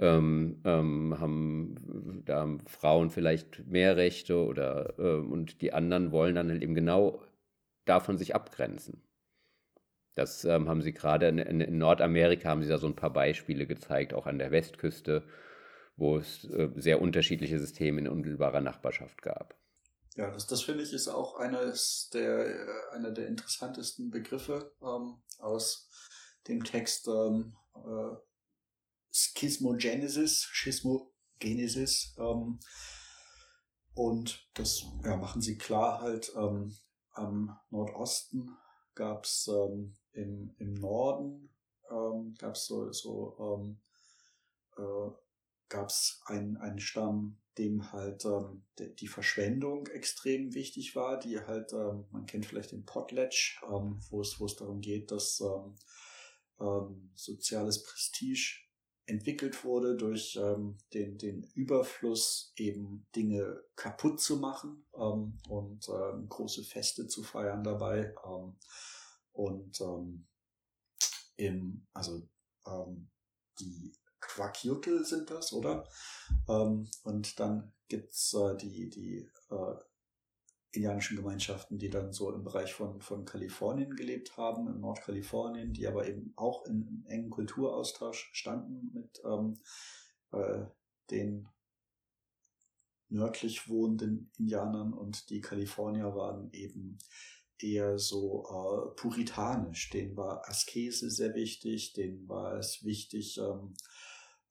ähm, ähm, haben, da haben Frauen vielleicht mehr Rechte oder äh, und die anderen wollen dann halt eben genau davon sich abgrenzen. Das ähm, haben sie gerade in, in, Nordamerika haben sie da so ein paar Beispiele gezeigt, auch an der Westküste, wo es äh, sehr unterschiedliche Systeme in unmittelbarer Nachbarschaft gab. Ja, das, das finde ich ist auch eines der, äh, einer der interessantesten Begriffe ähm, aus dem Text ähm, äh, Schismogenesis, Schismogenesis. Ähm, und das ja, machen sie klar halt ähm, am Nordosten gab es ähm, im, im Norden ähm, gab es so, so ähm, äh, gab es einen, einen Stamm, dem halt ähm, die Verschwendung extrem wichtig war, die halt, ähm, man kennt vielleicht den Potlatch, ähm, wo es wo es darum geht, dass ähm, ähm, soziales Prestige entwickelt wurde durch ähm, den, den Überfluss eben Dinge kaputt zu machen ähm, und ähm, große Feste zu feiern dabei. Ähm, und ähm, im, also ähm, die Quackjuttel sind das, oder? Ähm, und dann gibt's äh, die, die äh, indianischen Gemeinschaften, die dann so im Bereich von, von Kalifornien gelebt haben, in Nordkalifornien, die aber eben auch in, in engen Kulturaustausch standen mit ähm, äh, den nördlich wohnenden Indianern und die Kalifornier waren eben eher so äh, puritanisch. Denen war Askese sehr wichtig, denen war es wichtig, ähm,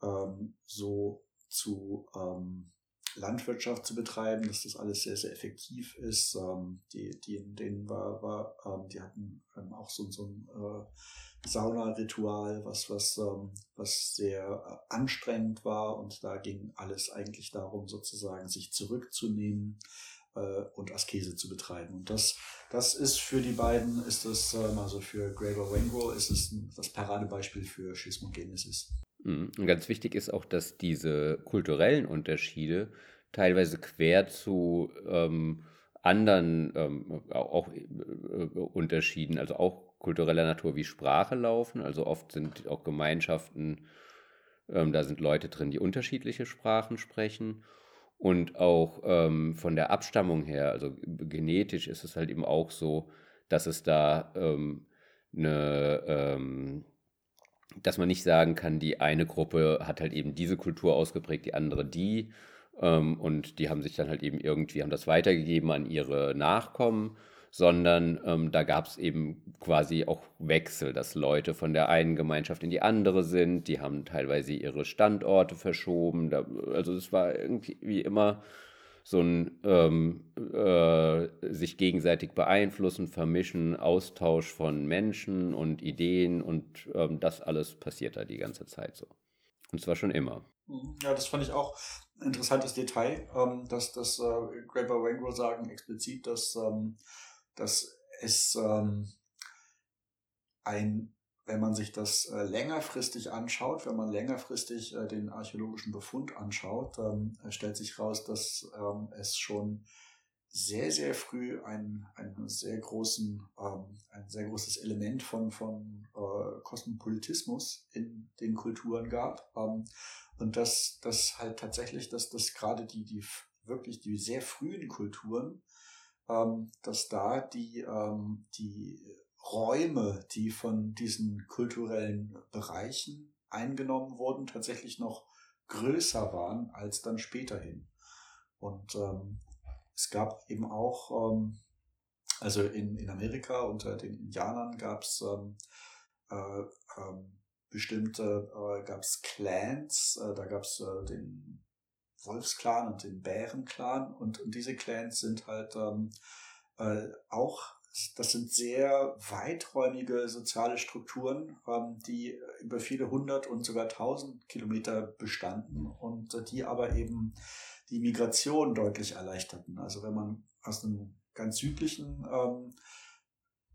ähm, so zu ähm, Landwirtschaft zu betreiben, dass das alles sehr, sehr effektiv ist. Ähm, die, die, denen war, war ähm, die hatten ähm, auch so, so ein äh, Saunaritual, was, was, ähm, was sehr äh, anstrengend war und da ging alles eigentlich darum, sozusagen sich zurückzunehmen äh, und Askese zu betreiben. Und das, das ist für die beiden, ist das, ähm, also für Gregor Wengro, ist es das Paradebeispiel für Schismogenesis. Mhm. Und ganz wichtig ist auch, dass diese kulturellen Unterschiede teilweise quer zu ähm, anderen ähm, auch äh, Unterschieden, also auch kultureller Natur wie Sprache laufen. Also oft sind auch Gemeinschaften, ähm, da sind Leute drin, die unterschiedliche Sprachen sprechen. Und auch ähm, von der Abstammung her, also genetisch ist es halt eben auch so, dass es da ähm, eine ähm, dass man nicht sagen kann, die eine Gruppe hat halt eben diese Kultur ausgeprägt, die andere die. Ähm, und die haben sich dann halt eben irgendwie, haben das weitergegeben an ihre Nachkommen, sondern ähm, da gab es eben quasi auch Wechsel, dass Leute von der einen Gemeinschaft in die andere sind, die haben teilweise ihre Standorte verschoben. Da, also es war irgendwie immer so ein ähm, äh, sich gegenseitig beeinflussen, vermischen, Austausch von Menschen und Ideen und ähm, das alles passiert da die ganze Zeit so. Und zwar schon immer. Mhm. Ja, das fand ich auch interessantes Detail, ähm, dass das äh, Graeber Wangro sagen explizit, dass, ähm, dass es ähm, ein, wenn man sich das äh, längerfristig anschaut, wenn man längerfristig äh, den archäologischen Befund anschaut, ähm, stellt sich raus, dass ähm, es schon sehr, sehr früh ein, einen sehr großen, ähm, ein sehr großes Element von, von äh, Kosmopolitismus in den Kulturen gab. Ähm, und dass das halt tatsächlich, dass das gerade die, die wirklich die sehr frühen Kulturen, dass da die, die Räume, die von diesen kulturellen Bereichen eingenommen wurden, tatsächlich noch größer waren als dann späterhin. Und ähm, es gab eben auch, ähm, also in, in Amerika unter den Indianern gab es ähm, äh, ähm, bestimmte, äh, gab es Clans, äh, da gab es äh, den Wolfsclan und den Bärenclan und, und diese Clans sind halt ähm, äh, auch das sind sehr weiträumige soziale Strukturen, ähm, die über viele hundert und sogar tausend Kilometer bestanden und die aber eben die Migration deutlich erleichterten. Also wenn man aus einem ganz südlichen ähm,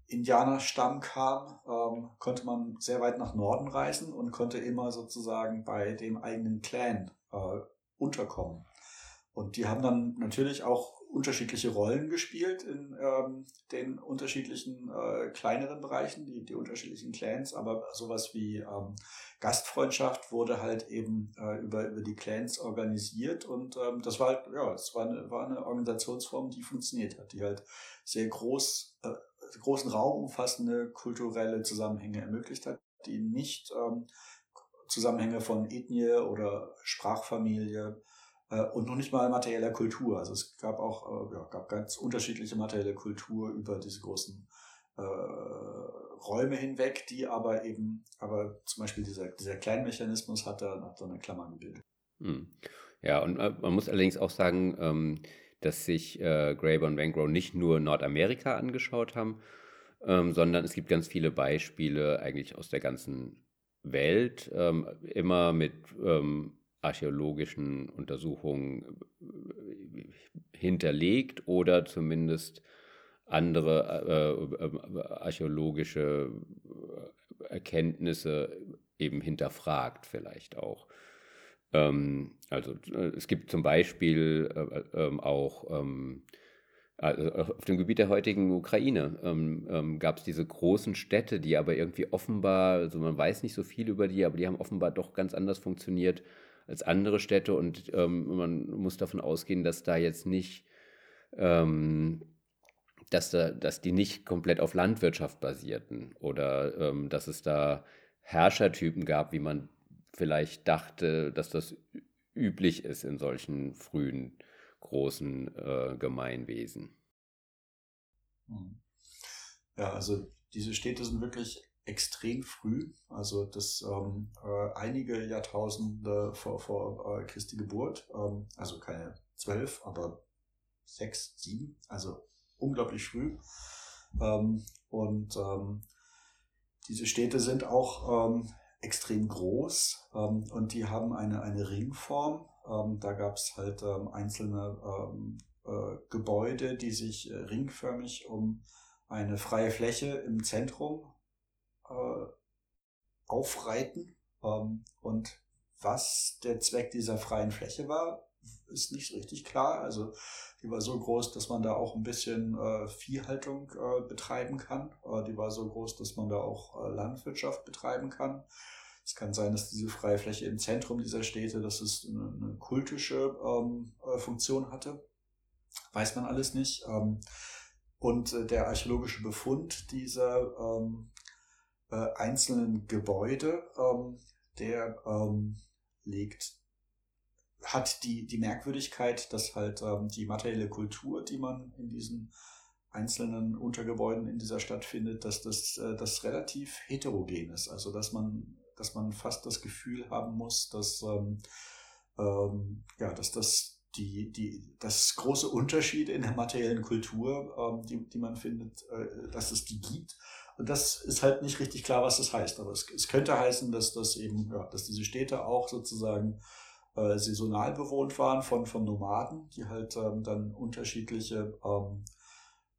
Indianerstamm kam, ähm, konnte man sehr weit nach Norden reisen und konnte immer sozusagen bei dem eigenen Clan äh, unterkommen. Und die haben dann natürlich auch unterschiedliche Rollen gespielt in ähm, den unterschiedlichen äh, kleineren Bereichen, die, die unterschiedlichen Clans, aber sowas wie ähm, Gastfreundschaft wurde halt eben äh, über, über die Clans organisiert. Und ähm, das war halt, ja, es war eine, war eine Organisationsform, die funktioniert hat, die halt sehr groß, äh, großen Raum umfassende kulturelle Zusammenhänge ermöglicht hat, die nicht ähm, Zusammenhänge von Ethnie oder Sprachfamilie und noch nicht mal materieller Kultur. Also es gab auch äh, ja, gab ganz unterschiedliche materielle Kultur über diese großen äh, Räume hinweg, die aber eben, aber zum Beispiel dieser, dieser Kleinmechanismus hat da, hat da eine Klammer gebildet. Hm. Ja, und äh, man muss allerdings auch sagen, ähm, dass sich äh, Graeber und Van nicht nur Nordamerika angeschaut haben, ähm, sondern es gibt ganz viele Beispiele eigentlich aus der ganzen Welt, ähm, immer mit ähm, archäologischen Untersuchungen äh, hinterlegt oder zumindest andere äh, äh, archäologische Erkenntnisse eben hinterfragt vielleicht auch. Ähm, also äh, es gibt zum Beispiel äh, ähm, auch ähm, also auf dem Gebiet der heutigen Ukraine ähm, ähm, gab es diese großen Städte, die aber irgendwie offenbar, also man weiß nicht so viel über die, aber die haben offenbar doch ganz anders funktioniert als andere Städte und ähm, man muss davon ausgehen, dass da jetzt nicht, ähm, dass, da, dass die nicht komplett auf Landwirtschaft basierten oder ähm, dass es da Herrschertypen gab, wie man vielleicht dachte, dass das üblich ist in solchen frühen großen äh, Gemeinwesen. Hm. Ja, also diese Städte sind wirklich extrem früh, also das ähm, äh, einige Jahrtausende vor, vor äh, Christi Geburt, ähm, also keine zwölf, aber sechs, sieben, also unglaublich früh. Ähm, und ähm, diese Städte sind auch ähm, extrem groß ähm, und die haben eine, eine Ringform. Ähm, da gab es halt ähm, einzelne ähm, äh, Gebäude, die sich äh, ringförmig um eine freie Fläche im Zentrum aufreiten. Ähm, und was der Zweck dieser freien Fläche war, ist nicht richtig klar. Also die war so groß, dass man da auch ein bisschen äh, Viehhaltung äh, betreiben kann. Äh, die war so groß, dass man da auch äh, Landwirtschaft betreiben kann. Es kann sein, dass diese freie Fläche im Zentrum dieser Städte, dass es eine, eine kultische ähm, äh, Funktion hatte. Weiß man alles nicht. Ähm, und äh, der archäologische Befund dieser ähm, äh, einzelnen Gebäude, ähm, der ähm, legt, hat die, die Merkwürdigkeit, dass halt ähm, die materielle Kultur, die man in diesen einzelnen Untergebäuden in dieser Stadt findet, dass das, äh, das relativ heterogen ist. Also dass man, dass man fast das Gefühl haben muss, dass, ähm, ähm, ja, dass das die, die, das große Unterschiede in der materiellen Kultur, ähm, die, die man findet, äh, dass es die gibt und das ist halt nicht richtig klar, was das heißt. Aber es, es könnte heißen, dass das eben, ja, dass diese Städte auch sozusagen äh, saisonal bewohnt waren von, von Nomaden, die halt ähm, dann unterschiedliche ähm,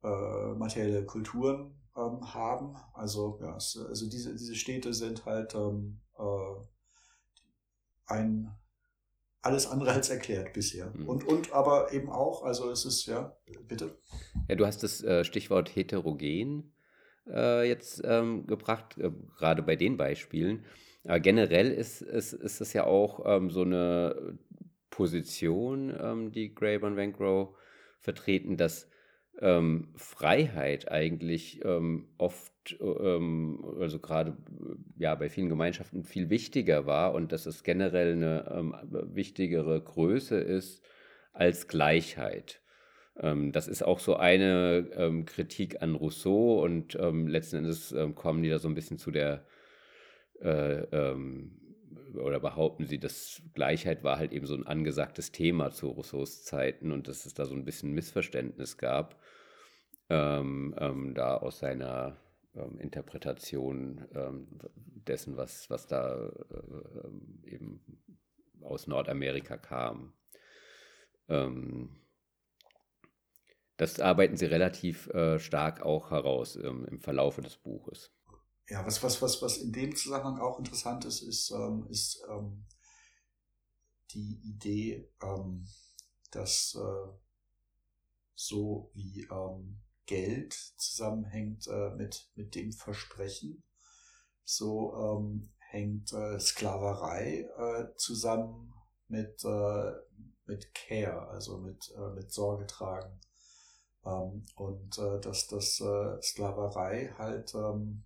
äh, materielle Kulturen ähm, haben. Also, ja, es, also diese, diese Städte sind halt ähm, äh, ein alles andere als erklärt bisher. Mhm. Und, und aber eben auch, also es ist, ja, bitte. Ja, du hast das äh, Stichwort heterogen äh, jetzt ähm, gebracht, äh, gerade bei den Beispielen. Aber generell ist, ist, ist ja auch ähm, so eine Position, ähm, die Graeber und Vancrow vertreten, dass ähm, Freiheit eigentlich ähm, oft, ähm, also gerade ja bei vielen Gemeinschaften viel wichtiger war und dass es generell eine ähm, wichtigere Größe ist als Gleichheit. Ähm, das ist auch so eine ähm, Kritik an Rousseau und letzten Endes kommen die da so ein bisschen zu der äh, oder behaupten sie, dass Gleichheit war halt eben so ein angesagtes Thema zu Rousseaus Zeiten und dass es da so ein bisschen Missverständnis gab, ähm, ähm, da aus seiner ähm, Interpretation ähm, dessen, was, was da äh, eben aus Nordamerika kam. Ähm, das arbeiten sie relativ äh, stark auch heraus ähm, im Verlaufe des Buches. Ja, was, was, was, was in dem Zusammenhang auch interessant ist, ist, ähm, ist ähm, die Idee, ähm, dass äh, so wie ähm, Geld zusammenhängt äh, mit, mit dem Versprechen, so ähm, hängt äh, Sklaverei äh, zusammen mit, äh, mit Care, also mit, mit Sorge tragen. Ähm, und äh, dass das äh, Sklaverei halt ähm,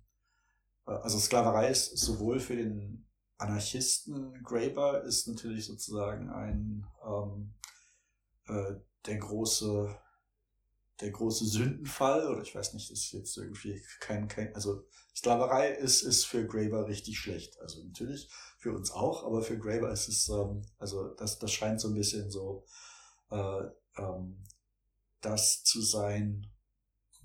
äh, also Sklaverei ist sowohl für den Anarchisten Graeber ist natürlich sozusagen ein ähm, äh, der große der große Sündenfall oder ich weiß nicht, ist jetzt irgendwie kein kein also Sklaverei ist ist für Graeber richtig schlecht. Also natürlich für uns auch, aber für Graeber ist es ähm, also das das scheint so ein bisschen so äh, ähm, das zu sein,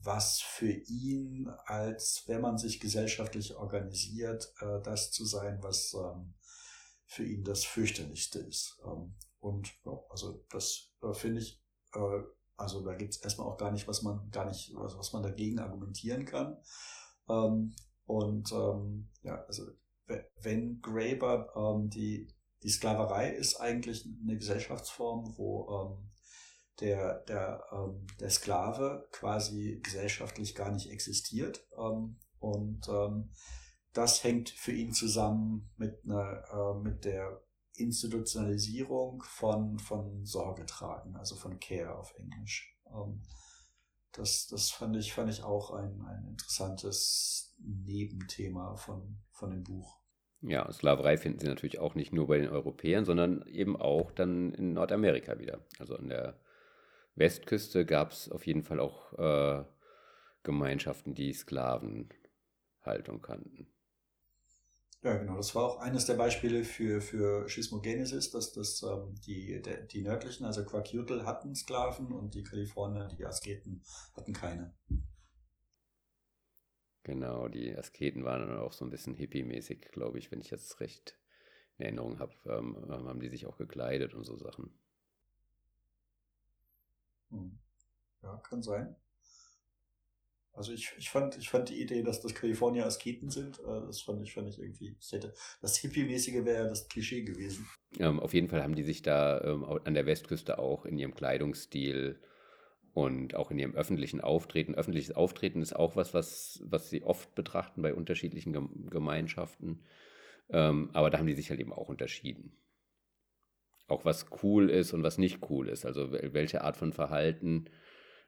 was für ihn, als wenn man sich gesellschaftlich organisiert, äh, das zu sein, was ähm, für ihn das fürchterlichste ist. Ähm, und ja, also das äh, finde ich, äh, also da gibt es erstmal auch gar nicht, was man gar nicht, was, was man dagegen argumentieren kann. Ähm, und ähm, ja, also wenn Graeber ähm, die die Sklaverei ist eigentlich eine Gesellschaftsform, wo ähm, der, der, ähm, der Sklave quasi gesellschaftlich gar nicht existiert. Ähm, und ähm, das hängt für ihn zusammen mit, einer, äh, mit der Institutionalisierung von, von Sorge tragen, also von Care auf Englisch. Ähm, das, das fand ich, fand ich auch ein, ein interessantes Nebenthema von, von dem Buch. Ja, Sklaverei finden Sie natürlich auch nicht nur bei den Europäern, sondern eben auch dann in Nordamerika wieder. Also in der Westküste gab es auf jeden Fall auch äh, Gemeinschaften, die Sklavenhaltung kannten. Ja, genau. Das war auch eines der Beispiele für, für Schismogenesis, dass das, ähm, die, der, die nördlichen, also Quakiutl, hatten Sklaven und die Kalifornier, die Asketen, hatten keine. Genau, die Asketen waren dann auch so ein bisschen hippie-mäßig, glaube ich, wenn ich jetzt recht in Erinnerung habe, ähm, haben die sich auch gekleidet und so Sachen. Hm. Ja, kann sein. Also ich, ich, fand, ich fand die Idee, dass das Kalifornier Asketen sind, äh, das fand ich, fand ich irgendwie, ich hätte, das Hippie-mäßige wäre ja das Klischee gewesen. Ähm, auf jeden Fall haben die sich da ähm, an der Westküste auch in ihrem Kleidungsstil und auch in ihrem öffentlichen Auftreten. Öffentliches Auftreten ist auch was, was, was sie oft betrachten bei unterschiedlichen Gemeinschaften. Ähm, aber da haben die sich halt eben auch unterschieden auch was cool ist und was nicht cool ist. Also welche Art von Verhalten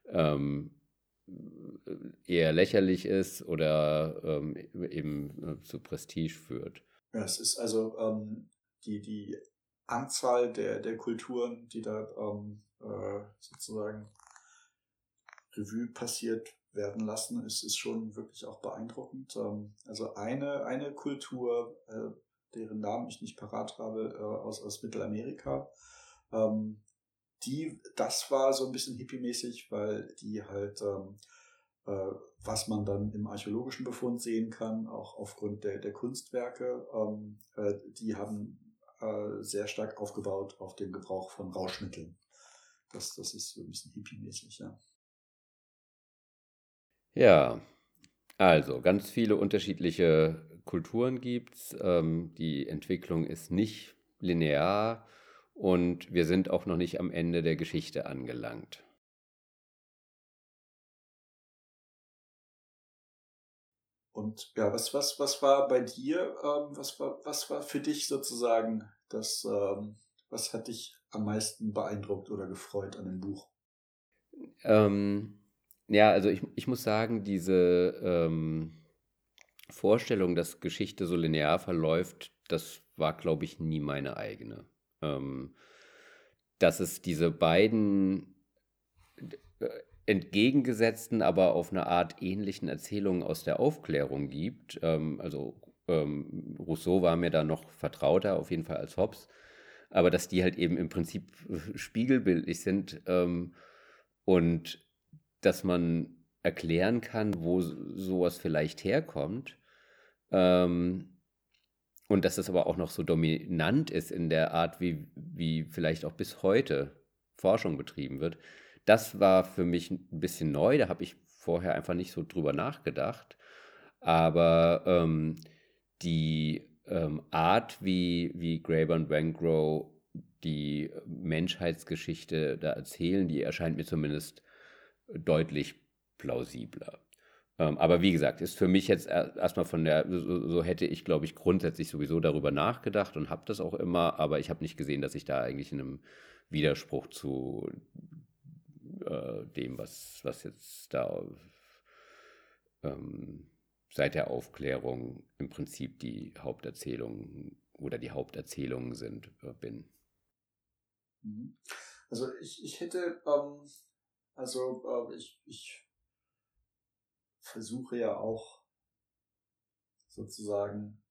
ähm, eher lächerlich ist oder ähm, eben äh, zu Prestige führt. Ja, es ist also ähm, die, die Anzahl der, der Kulturen, die da ähm, äh, sozusagen Revue passiert werden lassen, ist, ist schon wirklich auch beeindruckend. Ähm, also eine, eine Kultur, äh, deren Namen ich nicht parat habe, äh, aus, aus Mittelamerika. Ähm, die, das war so ein bisschen hippie-mäßig, weil die halt, ähm, äh, was man dann im archäologischen Befund sehen kann, auch aufgrund der, der Kunstwerke, ähm, äh, die haben äh, sehr stark aufgebaut auf dem Gebrauch von Rauschmitteln. Das, das ist so ein bisschen hippie-mäßig, ja. Ja, also ganz viele unterschiedliche Kulturen gibt es. Ähm, die Entwicklung ist nicht linear und wir sind auch noch nicht am Ende der Geschichte angelangt. Und ja, was, was, was war bei dir, ähm, was, war, was war für dich sozusagen das, ähm, was hat dich am meisten beeindruckt oder gefreut an dem Buch? Ähm, ja, also ich, ich muss sagen, diese ähm, Vorstellung, dass Geschichte so linear verläuft, das war, glaube ich, nie meine eigene. Ähm, dass es diese beiden äh, entgegengesetzten, aber auf eine Art ähnlichen Erzählungen aus der Aufklärung gibt. Ähm, also ähm, Rousseau war mir da noch vertrauter, auf jeden Fall als Hobbes, aber dass die halt eben im Prinzip spiegelbildlich sind ähm, und dass man erklären kann, wo sowas vielleicht herkommt. Ähm, und dass das aber auch noch so dominant ist in der Art, wie, wie vielleicht auch bis heute Forschung betrieben wird das war für mich ein bisschen neu, da habe ich vorher einfach nicht so drüber nachgedacht. Aber ähm, die ähm, Art, wie, wie Graeber und Wengrow die Menschheitsgeschichte da erzählen, die erscheint mir zumindest deutlich plausibler. Ähm, aber wie gesagt, ist für mich jetzt erstmal von der, so, so hätte ich, glaube ich, grundsätzlich sowieso darüber nachgedacht und habe das auch immer, aber ich habe nicht gesehen, dass ich da eigentlich in einem Widerspruch zu äh, dem, was, was jetzt da ähm, seit der Aufklärung im Prinzip die Haupterzählung oder die Haupterzählungen sind, äh, bin. Mhm. Also ich, ich hätte, ähm, also äh, ich, ich versuche ja auch sozusagen,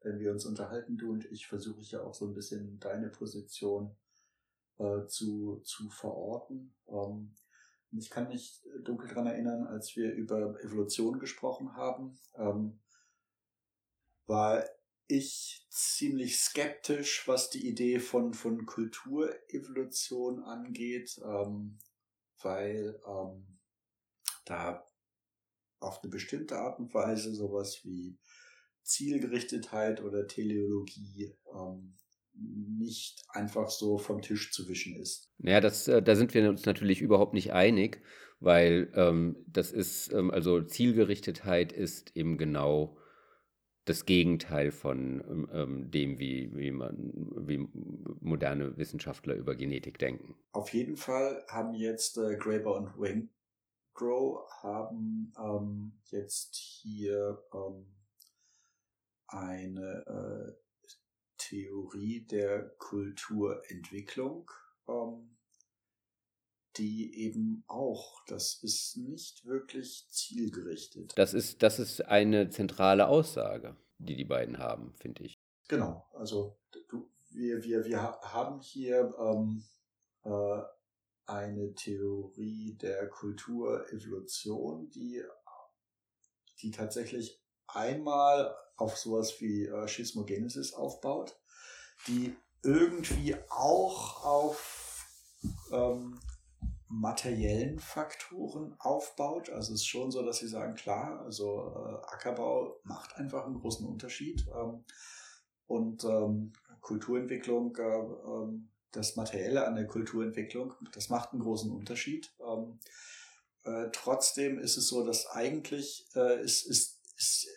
wenn wir uns unterhalten, du und ich, versuche ich ja auch so ein bisschen deine Position äh, zu, zu verorten. Ähm, ich kann mich dunkel daran erinnern, als wir über Evolution gesprochen haben, ähm, war ich ziemlich skeptisch, was die Idee von, von Kulturevolution angeht, ähm, weil ähm, da auf eine bestimmte Art und Weise sowas wie Zielgerichtetheit oder Teleologie ähm, nicht einfach so vom Tisch zu wischen ist. Ja, das, äh, da sind wir uns natürlich überhaupt nicht einig, weil ähm, das ist, ähm, also Zielgerichtetheit ist eben genau das Gegenteil von ähm, ähm dem, wie, wie, man, wie moderne Wissenschaftler über Genetik denken. Auf jeden Fall haben jetzt äh, Graeber und Wengrow haben ähm, jetzt hier ähm, eine äh, Theorie der Kulturentwicklung, ähm, die eben auch, das ist nicht wirklich zielgerichtet. Das ist, das ist eine zentrale Aussage, die die beiden haben, finde ich. Genau, also du, wir, wir, wir haben hier ähm, äh, eine Theorie der Kulturevolution, die, die tatsächlich einmal auf sowas wie äh, Schismogenesis aufbaut, die irgendwie auch auf ähm, materiellen Faktoren aufbaut. Also es ist schon so, dass sie sagen, klar, also äh, Ackerbau macht einfach einen großen Unterschied. Ähm, und ähm, Kulturentwicklung, äh, ähm, das Materielle an der Kulturentwicklung, das macht einen großen Unterschied. Ähm, äh, trotzdem ist es so, dass eigentlich äh, ist, ist, ist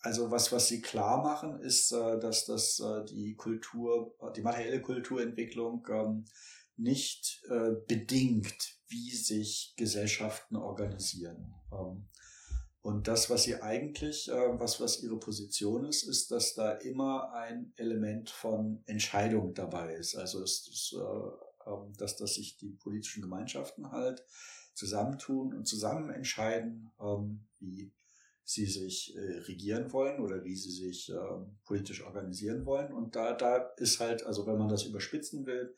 also was, was sie klar machen, ist, äh, dass das äh, die Kultur, die materielle Kulturentwicklung ähm, nicht äh, bedingt, wie sich Gesellschaften organisieren. Ähm, und das, was sie eigentlich, was, was ihre Position ist, ist, dass da immer ein Element von Entscheidung dabei ist. Also es ist, ähm, dass, dass sich die politischen Gemeinschaften halt zusammentun und zusammen entscheiden, wie sie sich äh, regieren wollen oder wie sie sich äh, politisch organisieren wollen. Und da, da ist halt, also wenn man das überspitzen will, ähm,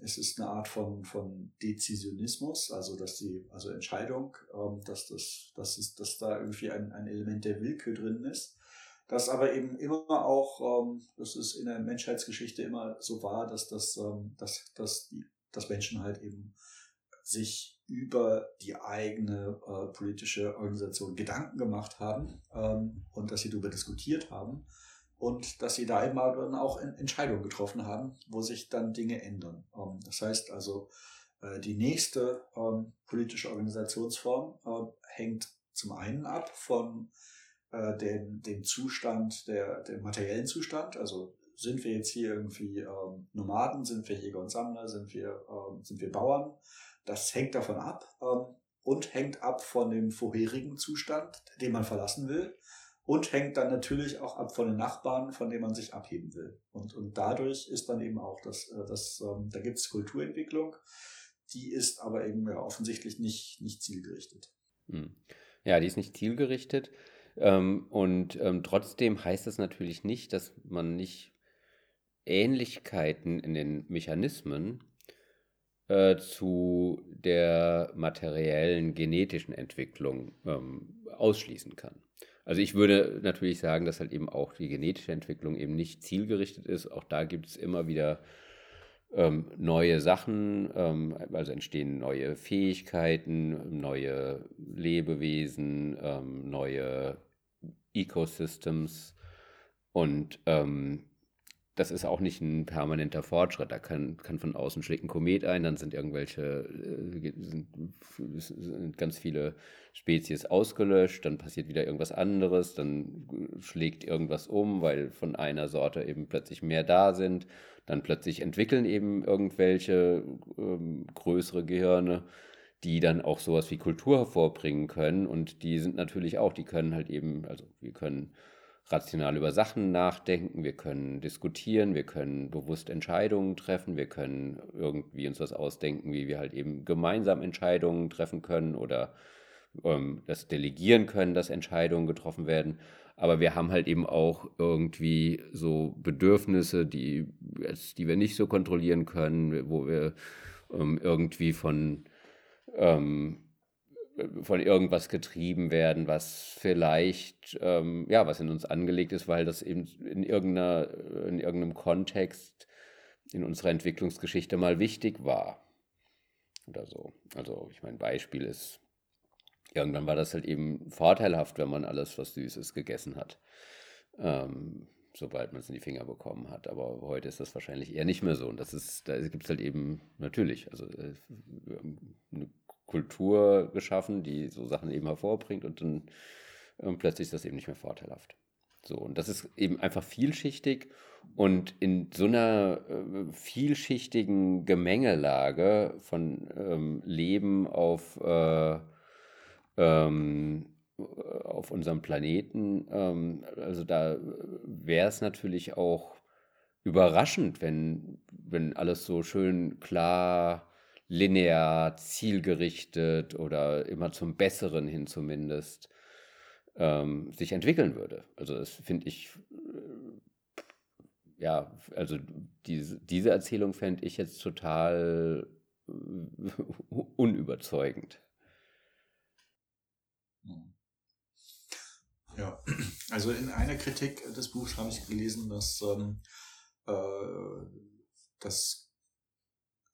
es ist eine Art von, von Dezisionismus, also dass die, also Entscheidung, ähm, dass das, dass es, dass da irgendwie ein, ein Element der Willkür drin ist. das aber eben immer auch, ähm, das ist in der Menschheitsgeschichte immer so war, dass, das, ähm, dass, dass, die, dass Menschen halt eben sich über die eigene äh, politische Organisation Gedanken gemacht haben ähm, und dass sie darüber diskutiert haben und dass sie da immer dann auch Entscheidungen getroffen haben, wo sich dann Dinge ändern. Ähm, das heißt also, äh, die nächste ähm, politische Organisationsform äh, hängt zum einen ab von äh, dem, Zustand, der, dem materiellen Zustand, also sind wir jetzt hier irgendwie ähm, Nomaden, sind wir Jäger und Sammler, sind wir, sind wir Bauern, das hängt davon ab und hängt ab von dem vorherigen Zustand, den man verlassen will und hängt dann natürlich auch ab von den Nachbarn, von denen man sich abheben will. Und, und dadurch ist dann eben auch das, äh, das ähm, da gibt es Kulturentwicklung, die ist aber eben ja, offensichtlich nicht, nicht zielgerichtet. Hm. Ja, die ist nicht zielgerichtet. Ähm, und ähm, trotzdem heißt das natürlich nicht, dass man nicht Ähnlichkeiten in den Mechanismen äh, zu der materiellen genetischen Entwicklung ausschließen kann. Also ich würde natürlich sagen, dass halt eben auch die genetische Entwicklung eben nicht zielgerichtet ist. Auch da gibt es immer wieder ähm, neue Sachen, ähm, also entstehen neue Fähigkeiten, neue Lebewesen, ähm, neue Ecosystems und ähm, das ist auch nicht ein permanenter Fortschritt. Da kann, kann von außen schlägt ein Komet ein, dann sind irgendwelche, äh, sind, sind ganz viele Spezies ausgelöscht, dann passiert wieder irgendwas anderes, dann schlägt irgendwas um, weil von einer Sorte eben plötzlich mehr da sind, dann plötzlich entwickeln eben irgendwelche ähm, größere Gehirne, die dann auch sowas wie Kultur hervorbringen können und die sind natürlich auch, die können halt eben, also wir können rational über Sachen nachdenken, wir können diskutieren, wir können bewusst Entscheidungen treffen, wir können irgendwie uns was ausdenken, wie wir halt eben gemeinsam Entscheidungen treffen können oder ähm, das delegieren können, dass Entscheidungen getroffen werden. Aber wir haben halt eben auch irgendwie so Bedürfnisse, die, die wir nicht so kontrollieren können, wo wir ähm, irgendwie von ähm, von irgendwas getrieben werden, was vielleicht, ähm, ja, was in uns angelegt ist, weil das eben in, irgendeiner, in irgendeinem Kontext in unserer Entwicklungsgeschichte mal wichtig war. Oder so. Also, ich meine, Beispiel ist, irgendwann war das halt eben vorteilhaft, wenn man alles, was Süßes gegessen hat. Ähm, sobald man es in die Finger bekommen hat. Aber heute ist das wahrscheinlich eher nicht mehr so. Und das ist, da gibt es halt eben natürlich, also äh, eine Kultur geschaffen, die so Sachen eben hervorbringt und dann ähm, plötzlich ist das eben nicht mehr vorteilhaft. So, und das ist eben einfach vielschichtig und in so einer äh, vielschichtigen Gemengelage von ähm, Leben auf, äh, ähm, auf unserem Planeten, ähm, also da wäre es natürlich auch überraschend, wenn, wenn alles so schön klar linear, zielgerichtet oder immer zum Besseren hin zumindest ähm, sich entwickeln würde. Also das finde ich, äh, ja, also diese, diese Erzählung fände ich jetzt total äh, unüberzeugend. Hm. Ja, also in einer Kritik des Buchs habe ich gelesen, dass, ähm, äh, dass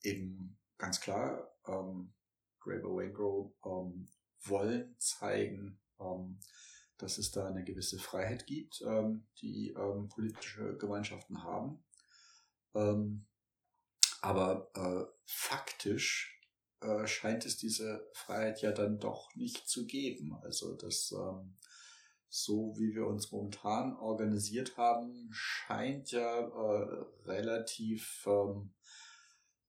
eben ganz klar, ähm, Graeber Waingro ähm, wollen zeigen, ähm, dass es da eine gewisse Freiheit gibt, ähm, die ähm, politische Gemeinschaften haben. Ähm, aber äh, faktisch äh, scheint es diese Freiheit ja dann doch nicht zu geben. Also das ähm, so wie wir uns momentan organisiert haben, scheint ja äh, relativ ähm,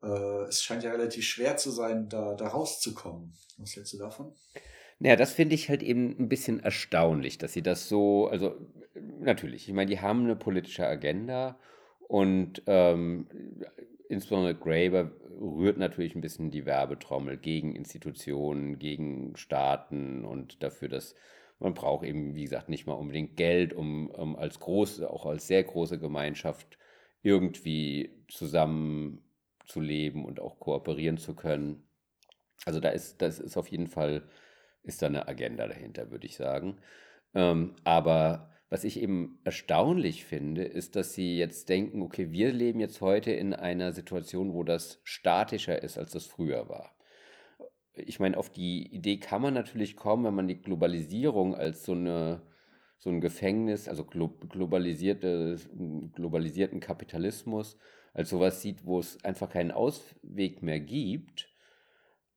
äh, es scheint ja relativ schwer zu sein, da, da rauszukommen. Was hältst du davon? Naja, das finde ich halt eben ein bisschen erstaunlich, dass sie das so, also natürlich, ich meine, die haben eine politische Agenda und ähm, insbesondere Graeber rührt natürlich ein bisschen die Werbetrommel gegen Institutionen, gegen Staaten und dafür, dass man braucht eben, wie gesagt, nicht mal unbedingt Geld, um, um als große, auch als sehr große Gemeinschaft irgendwie zusammen zu leben und auch kooperieren zu können. Also da ist, das ist auf jeden Fall, ist da eine Agenda dahinter, würde ich sagen. Ähm, aber was ich eben erstaunlich finde, ist, dass sie jetzt denken, okay, wir leben jetzt heute in einer Situation, wo das statischer ist, als das früher war. Ich meine, auf die Idee kann man natürlich kommen, wenn man die Globalisierung als so eine so ein Gefängnis, also globalisierte, globalisierten Kapitalismus, als sowas sieht, wo es einfach keinen Ausweg mehr gibt.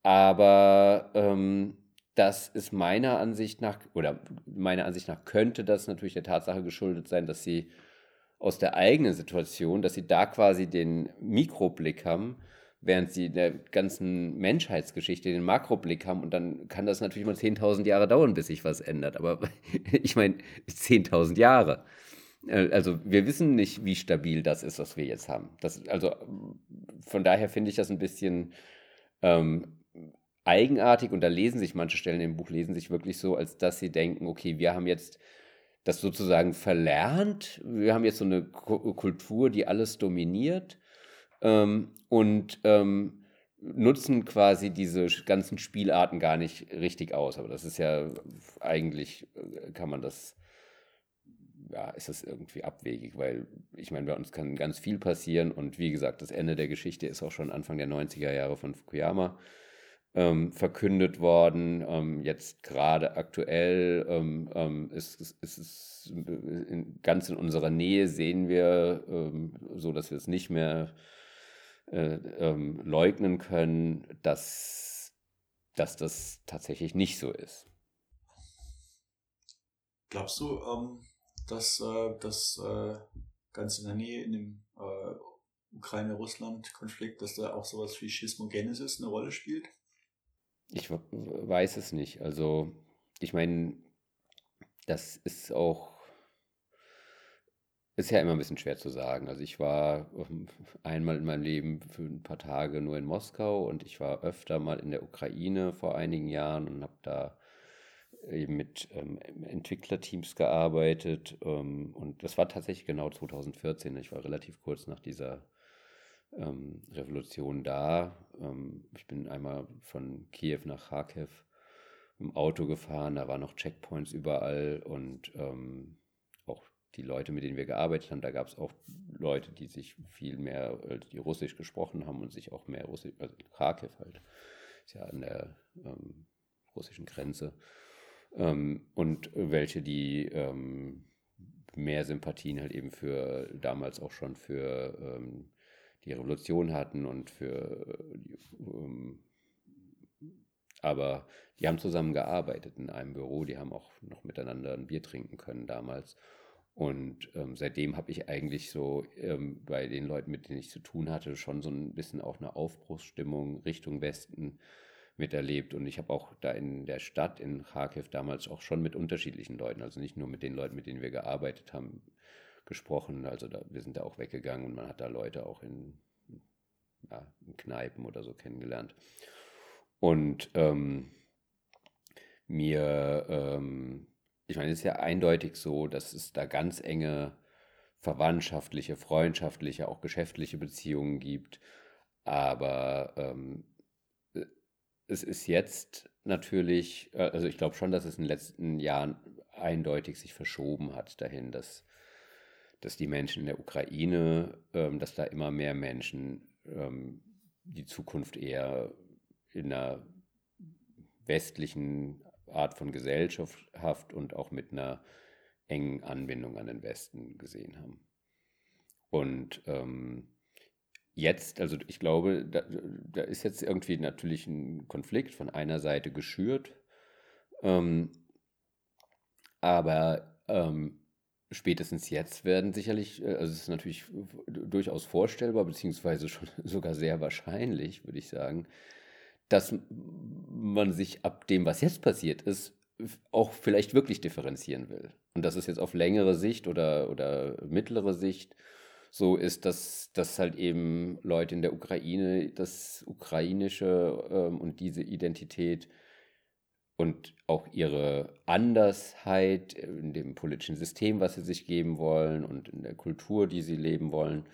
Aber ähm, das ist meiner Ansicht nach, oder meiner Ansicht nach könnte das natürlich der Tatsache geschuldet sein, dass sie aus der eigenen Situation, dass sie da quasi den Mikroblick haben, während sie in der ganzen Menschheitsgeschichte den Makroblick haben. Und dann kann das natürlich mal 10.000 Jahre dauern, bis sich was ändert. Aber ich meine, 10.000 Jahre. Äh, also wir wissen nicht, wie stabil das ist, was wir jetzt haben. Das, also von daher finde ich das ein bisschen ähm, eigenartig und da lesen sich manche Stellen im Buch, lesen sich wirklich so, als dass sie denken, okay, wir haben jetzt das sozusagen verlernt, wir haben jetzt so eine Kultur, die alles dominiert ähm, und ähm, nutzen quasi diese ganzen Spielarten gar nicht richtig aus. Aber das ist ja eigentlich, äh, kann man das, ja, ist das irgendwie abwegig, weil ich meine, bei uns kann ganz viel passieren und wie gesagt, das Ende der Geschichte ist auch schon Anfang der 90er Jahre von Fukuyama ähm, verkündet worden. Ähm, jetzt gerade aktuell ähm, ähm ist, ist, ist es in, ganz in unserer Nähe sehen wir, ähm, so dass wir es nicht mehr äh, ähm, leugnen können, dass, dass das tatsächlich nicht so ist. Glaubst du, dass äh, das äh, ganz in der Nähe in dem äh, Ukraine-Russland-Konflikt, dass da auch sowas wie Schismogenesis eine Rolle spielt? Ich weiß es nicht. Also, ich meine, das ist auch, ist ja immer ein bisschen schwer zu sagen. Also ich war ähm, einmal in meinem Leben für ein paar Tage nur in Moskau und ich war öfter mal in der Ukraine vor einigen Jahren und habe da eben mit ähm, Entwicklerteams gearbeitet. Ähm, und das war tatsächlich genau 2014. Ich war relativ kurz nach dieser ähm, Revolution da. Ähm, ich bin einmal von Kiew nach Kharkiv im Auto gefahren, da waren noch Checkpoints überall und ähm, auch die Leute, mit denen wir gearbeitet haben, da gab es auch Leute, die sich viel mehr, äh, die Russisch gesprochen haben und sich auch mehr Russisch, also Kharkiv halt, ist ja an der ähm, russischen Grenze. Ähm, und welche, die ähm, mehr Sympathien halt eben für damals auch schon für ähm, die Revolution hatten und für ähm, aber die haben zusammen gearbeitet in einem Büro, die haben auch noch miteinander ein Bier trinken können damals. Und ähm, seitdem habe ich eigentlich so ähm, bei den Leuten, mit denen ich zu tun hatte, schon so ein bisschen auch eine Aufbruchsstimmung Richtung Westen miterlebt. Und ich habe auch da in der Stadt in Kharkiv damals auch schon mit unterschiedlichen Leuten, also nicht nur mit den Leuten, mit denen wir gearbeitet haben, gesprochen. Also da, wir sind da auch weggegangen und man hat da Leute auch in, ja, in Kneipen oder so kennengelernt. Und ähm, mir, ähm, ich meine, es ist ja eindeutig so, dass es da ganz enge verwandtschaftliche, freundschaftliche, auch geschäftliche Beziehungen gibt. Aber ähm, es ist jetzt natürlich, äh, also ich glaube schon, dass es in den letzten Jahren eindeutig sich verschoben hat dahin, dass dass die Menschen in der Ukraine, ähm, dass da immer mehr Menschen ähm, die Zukunft eher in einer westlichen Art von Gesellschaft und auch mit einer engen Anbindung an den Westen gesehen haben. Und ähm, jetzt, also ich glaube, da, da, ist jetzt irgendwie natürlich ein Konflikt von einer Seite geschürt, ähm, aber ähm, spätestens jetzt werden sicherlich, äh, also es ist natürlich durchaus vorstellbar, beziehungsweise schon sogar sehr wahrscheinlich, würde ich sagen, dass man sich ab dem, was jetzt passiert ist, auch vielleicht wirklich differenzieren will. Und dass es jetzt auf längere Sicht oder, oder mittlere Sicht so ist, dass, dass halt eben Leute in der Ukraine das Ukrainische ähm, und diese Identität und auch ihre Andersheit in dem politischen System, was sie sich geben wollen und in der Kultur, die sie leben wollen,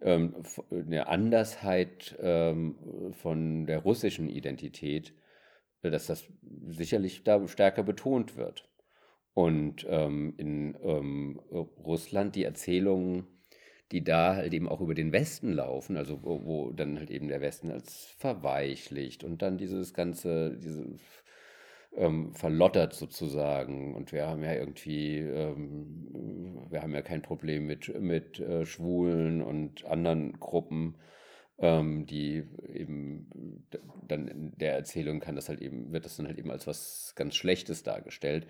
ähm, eine Andersheit ähm, von der russischen Identität, dass das sicherlich da stärker betont wird. Und ähm, in ähm, Russland die Erzählungen, die da halt eben auch über den Westen laufen, also wo, wo, dann halt eben der Westen als verweichlicht und dann dieses ganze, diese ähm, verlottert sozusagen. Und wir haben ja irgendwie, ähm, wir haben ja kein Problem mit, mit äh, Schwulen und anderen Gruppen ähm, die eben dann in der Erzählung kann das halt eben, wird das dann halt eben als was ganz Schlechtes dargestellt.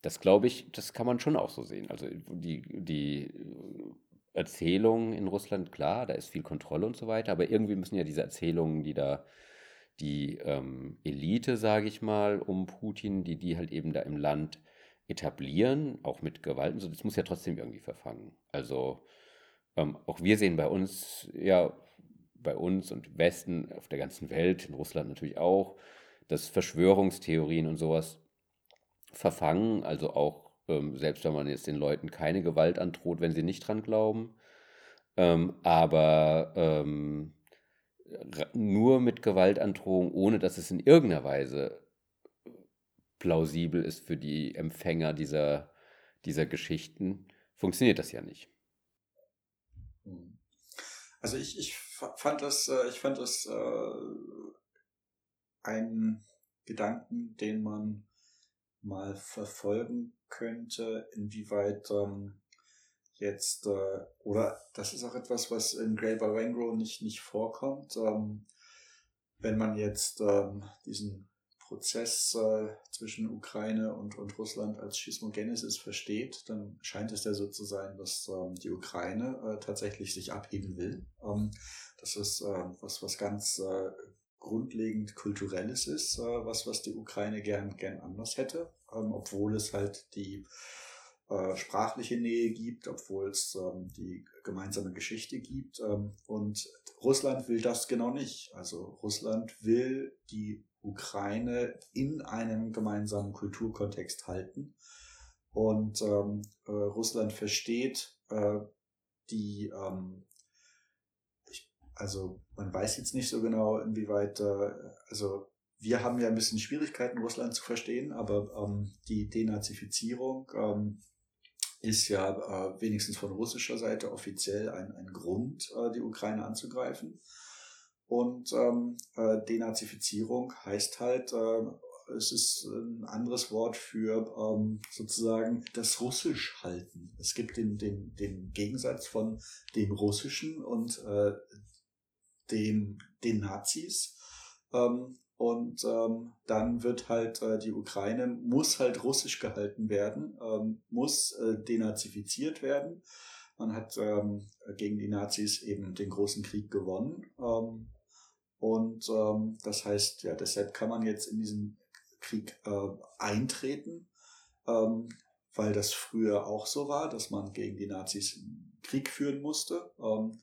Das glaube ich, das kann man schon auch so sehen. Also die, die Erzählung in Russland, klar, da ist viel Kontrolle und so weiter, aber irgendwie müssen ja diese Erzählungen, die da die ähm, Elite, sage ich mal, um Putin, die die halt eben da im Land etablieren, auch mit Gewalt, so, das muss ja trotzdem irgendwie verfangen. Also ähm, auch wir sehen bei uns ja bei uns und Westen, auf der ganzen Welt, in Russland natürlich auch, dass Verschwörungstheorien und sowas verfangen, also auch ähm, selbst wenn man jetzt den Leuten keine Gewalt androht, wenn sie nicht dran glauben, ähm, aber ähm, nur mit Gewaltandrohung, ohne dass es in irgendeiner Weise plausibel ist für die Empfänger dieser, dieser Geschichten, funktioniert das ja nicht. Also ich, ich fand das, äh, ich fand das äh, ein Gedanken, den man mal verfolgen könnte, inwieweit ähm, jetzt, äh, oder das ist auch etwas, was in Grey Barango nicht, nicht vorkommt, ähm, wenn man jetzt ähm, diesen Prozess äh, zwischen Ukraine und, und Russland als Schismogenesis versteht, dann scheint es ja so zu sein, dass ähm, die Ukraine äh, tatsächlich sich abheben will. Ähm, das ist äh, was, was ganz äh, grundlegend kulturelles ist, äh, was, was die Ukraine gern, gern anders hätte, ähm, obwohl es halt die äh, sprachliche Nähe gibt, obwohl es ähm, die gemeinsame Geschichte gibt. Ähm, und Russland will das genau nicht. Also Russland will die Ukraine in einem gemeinsamen Kulturkontext halten. Und ähm, äh, Russland versteht äh, die, ähm, also man weiß jetzt nicht so genau, inwieweit, äh, also wir haben ja ein bisschen Schwierigkeiten, Russland zu verstehen, aber ähm, die Denazifizierung ähm, ist ja äh, wenigstens von russischer Seite offiziell ein, ein Grund, äh, die Ukraine anzugreifen. Und ähm, äh, Denazifizierung heißt halt, äh, es ist ein anderes Wort für ähm, sozusagen das Russisch halten. Es gibt den, den, den Gegensatz von dem Russischen und äh, dem, den Nazis. Ähm, und ähm, dann wird halt äh, die Ukraine, muss halt russisch gehalten werden, ähm, muss äh, denazifiziert werden. Man hat ähm, gegen die Nazis eben den großen Krieg gewonnen. Ähm, und ähm, das heißt, ja, deshalb kann man jetzt in diesen Krieg äh, eintreten, ähm, weil das früher auch so war, dass man gegen die Nazis Krieg führen musste. Ähm,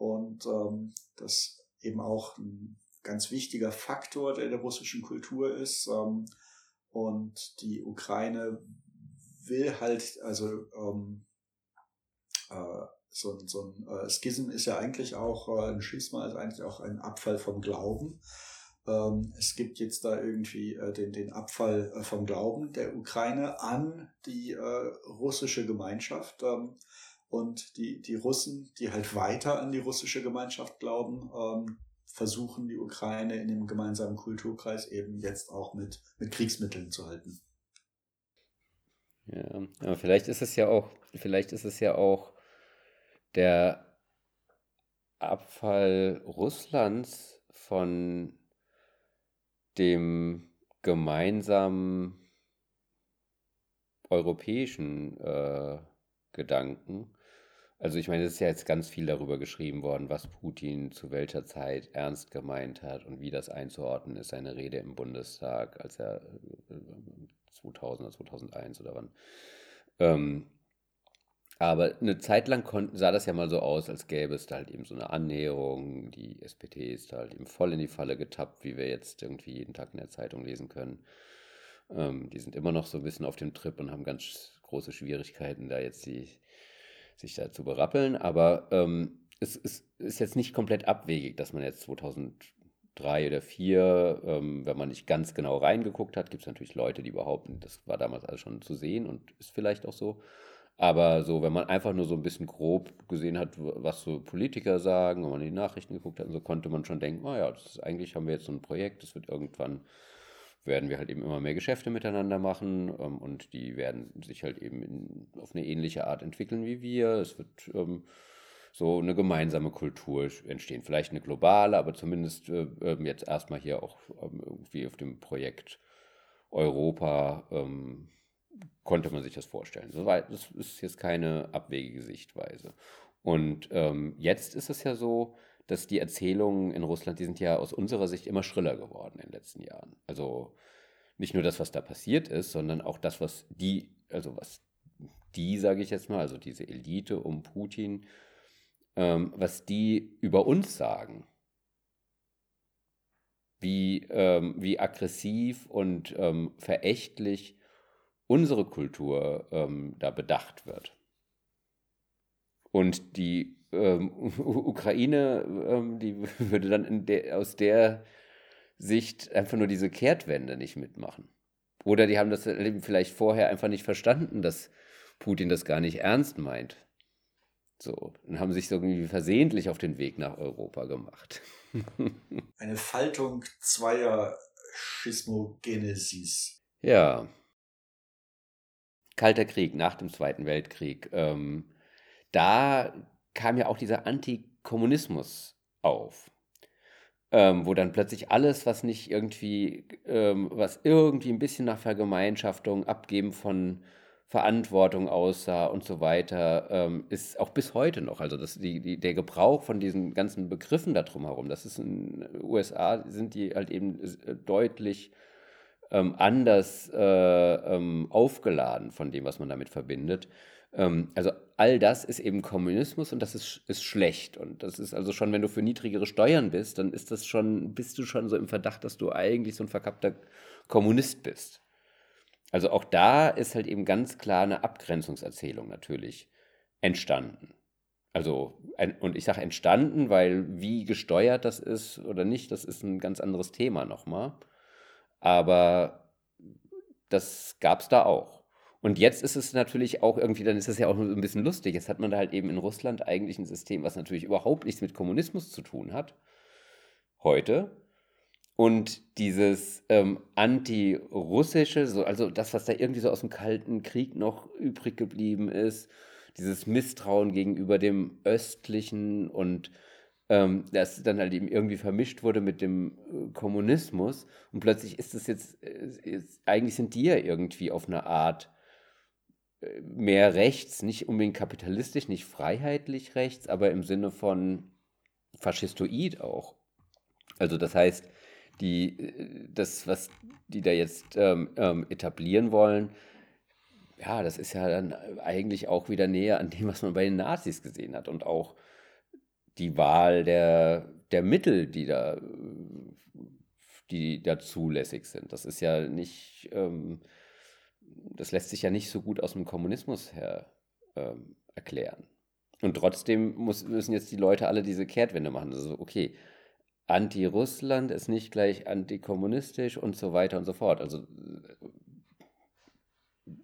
und ähm, das eben auch ein ganz wichtiger Faktor der, der russischen Kultur ist. Ähm, und die Ukraine will halt, also ähm, äh, so, ein, so ein äh, Schism ist ja eigentlich auch, äh, ein Schisma ist eigentlich auch ein Abfall vom Glauben. Ähm, es gibt jetzt da irgendwie äh, den, den Abfall äh, vom Glauben der Ukraine an die äh, russische Gemeinschaft. Ähm, und die, die Russen, die halt weiter an die russische Gemeinschaft glauben, ähm, versuchen die Ukraine in dem gemeinsamen Kulturkreis eben jetzt auch mit, mit Kriegsmitteln zu halten. Ja, aber vielleicht ist es ja auch, vielleicht ist es ja auch der Abfall Russlands von dem gemeinsamen europäischen äh, Gedanken. Also ich meine, es ist ja jetzt ganz viel darüber geschrieben worden, was Putin zu welcher Zeit ernst gemeint hat und wie das einzuordnen ist, seine Rede im Bundestag, als er 2000 äh, oder 2001 oder wann. Ähm, aber eine Zeit lang sah das ja mal so aus, als gäbe es da halt eben so eine Annäherung. Die SPD ist da halt eben voll in die Falle getappt, wie wir jetzt irgendwie jeden Tag in der Zeitung lesen können. Ähm, die sind immer noch so ein bisschen auf dem Trip und haben ganz große Schwierigkeiten, da jetzt die, sich da zu berappeln. Aber ähm, es, es, ist jetzt nicht komplett abwegig, dass man jetzt 2000 drei oder vier. Ähm, wenn man nicht ganz genau reingeguckt hat, gibt es natürlich Leute, die behaupten, das war damals alles schon zu sehen und ist vielleicht auch so. Aber so, wenn man einfach nur so ein bisschen grob gesehen hat, was so Politiker sagen, wenn man die Nachrichten geguckt hat, so konnte man schon denken, oh ja, das ist, eigentlich haben wir jetzt so ein Projekt, das wird irgendwann, werden wir halt eben immer mehr Geschäfte miteinander machen ähm, und die werden sich halt eben in, auf eine ähnliche Art entwickeln wie wir. Es wird ähm, so eine gemeinsame Kultur entstehen. Vielleicht eine globale, aber zumindest äh, ähm, jetzt erstmal hier auch ähm, irgendwie auf dem Projekt Europa ähm, konnte man sich das vorstellen. Das ist jetzt keine abwegige Sichtweise. Und ähm, jetzt ist es ja so, dass die Erzählungen in Russland, die sind ja aus unserer Sicht immer schriller geworden in den letzten Jahren. Also nicht nur das, was da passiert ist, sondern auch das, was die, also was die, sage ich jetzt mal, also diese Elite um Putin, ähm, was die über uns sagen. Wie, ähm, wie aggressiv und ähm, verächtlich unsere Kultur ähm, da bedacht wird. Und die ähm, Ukraine, ähm, die würde dann de aus der Sicht einfach nur diese Kehrtwende nicht mitmachen. Oder die haben das vielleicht vorher einfach nicht verstanden, dass Putin das gar nicht ernst meint. So, und haben sich so irgendwie versehentlich auf den Weg nach Europa gemacht. Eine Faltung zweier Schismogenesis. Ja, Kalter Krieg, nach dem Zweiten Weltkrieg, ähm, da kam ja auch dieser Antikommunismus auf. Ähm, wo dann plötzlich alles, was nicht irgendwie, ähm, was irgendwie ein bisschen nach Vergemeinschaftung, Abgeben von Verantwortung aussah und so weiter, ähm, ist auch bis heute noch. Also das, die, die, der Gebrauch von diesen ganzen Begriffen da drumherum, das ist in den USA, sind die halt eben äh, deutlich ähm, anders äh, ähm, aufgeladen von dem, was man damit verbindet. Ähm, also all das ist eben Kommunismus und das ist, ist schlecht. Und das ist also schon, wenn du für niedrigere Steuern bist, dann ist das schon, bist du schon so im Verdacht, dass du eigentlich so ein verkappter Kommunist bist. Also auch da ist halt eben ganz klar eine Abgrenzungserzählung natürlich entstanden. Also, und ich sage entstanden, weil wie gesteuert das ist oder nicht, das ist ein ganz anderes Thema nochmal. Aber das gab es da auch. Und jetzt ist es natürlich auch irgendwie, dann ist es ja auch ein bisschen lustig. Jetzt hat man da halt eben in Russland eigentlich ein System, was natürlich überhaupt nichts mit Kommunismus zu tun hat. Heute. Und dieses ähm, anti-russische, so, also das, was da irgendwie so aus dem Kalten Krieg noch übrig geblieben ist, dieses Misstrauen gegenüber dem östlichen und ähm, das dann halt eben irgendwie vermischt wurde mit dem äh, Kommunismus und plötzlich ist es jetzt, äh, ist, eigentlich sind die ja irgendwie auf eine Art äh, mehr rechts, nicht unbedingt kapitalistisch, nicht freiheitlich rechts, aber im Sinne von faschistoid auch. Also das heißt, die, äh, das, was die da jetzt ähm, ähm, etablieren wollen, ja, das ist ja dann eigentlich auch wieder näher an dem, was man bei den Nazis gesehen hat und auch die Wahl der, der Mittel, die da, die da zulässig sind. Das ist ja nicht, ähm, das lässt sich ja nicht so gut aus dem Kommunismus her ähm, erklären. Und trotzdem muss, müssen jetzt die Leute alle diese Kehrtwende machen. Also, okay, Anti-Russland ist nicht gleich antikommunistisch und so weiter und so fort. Also,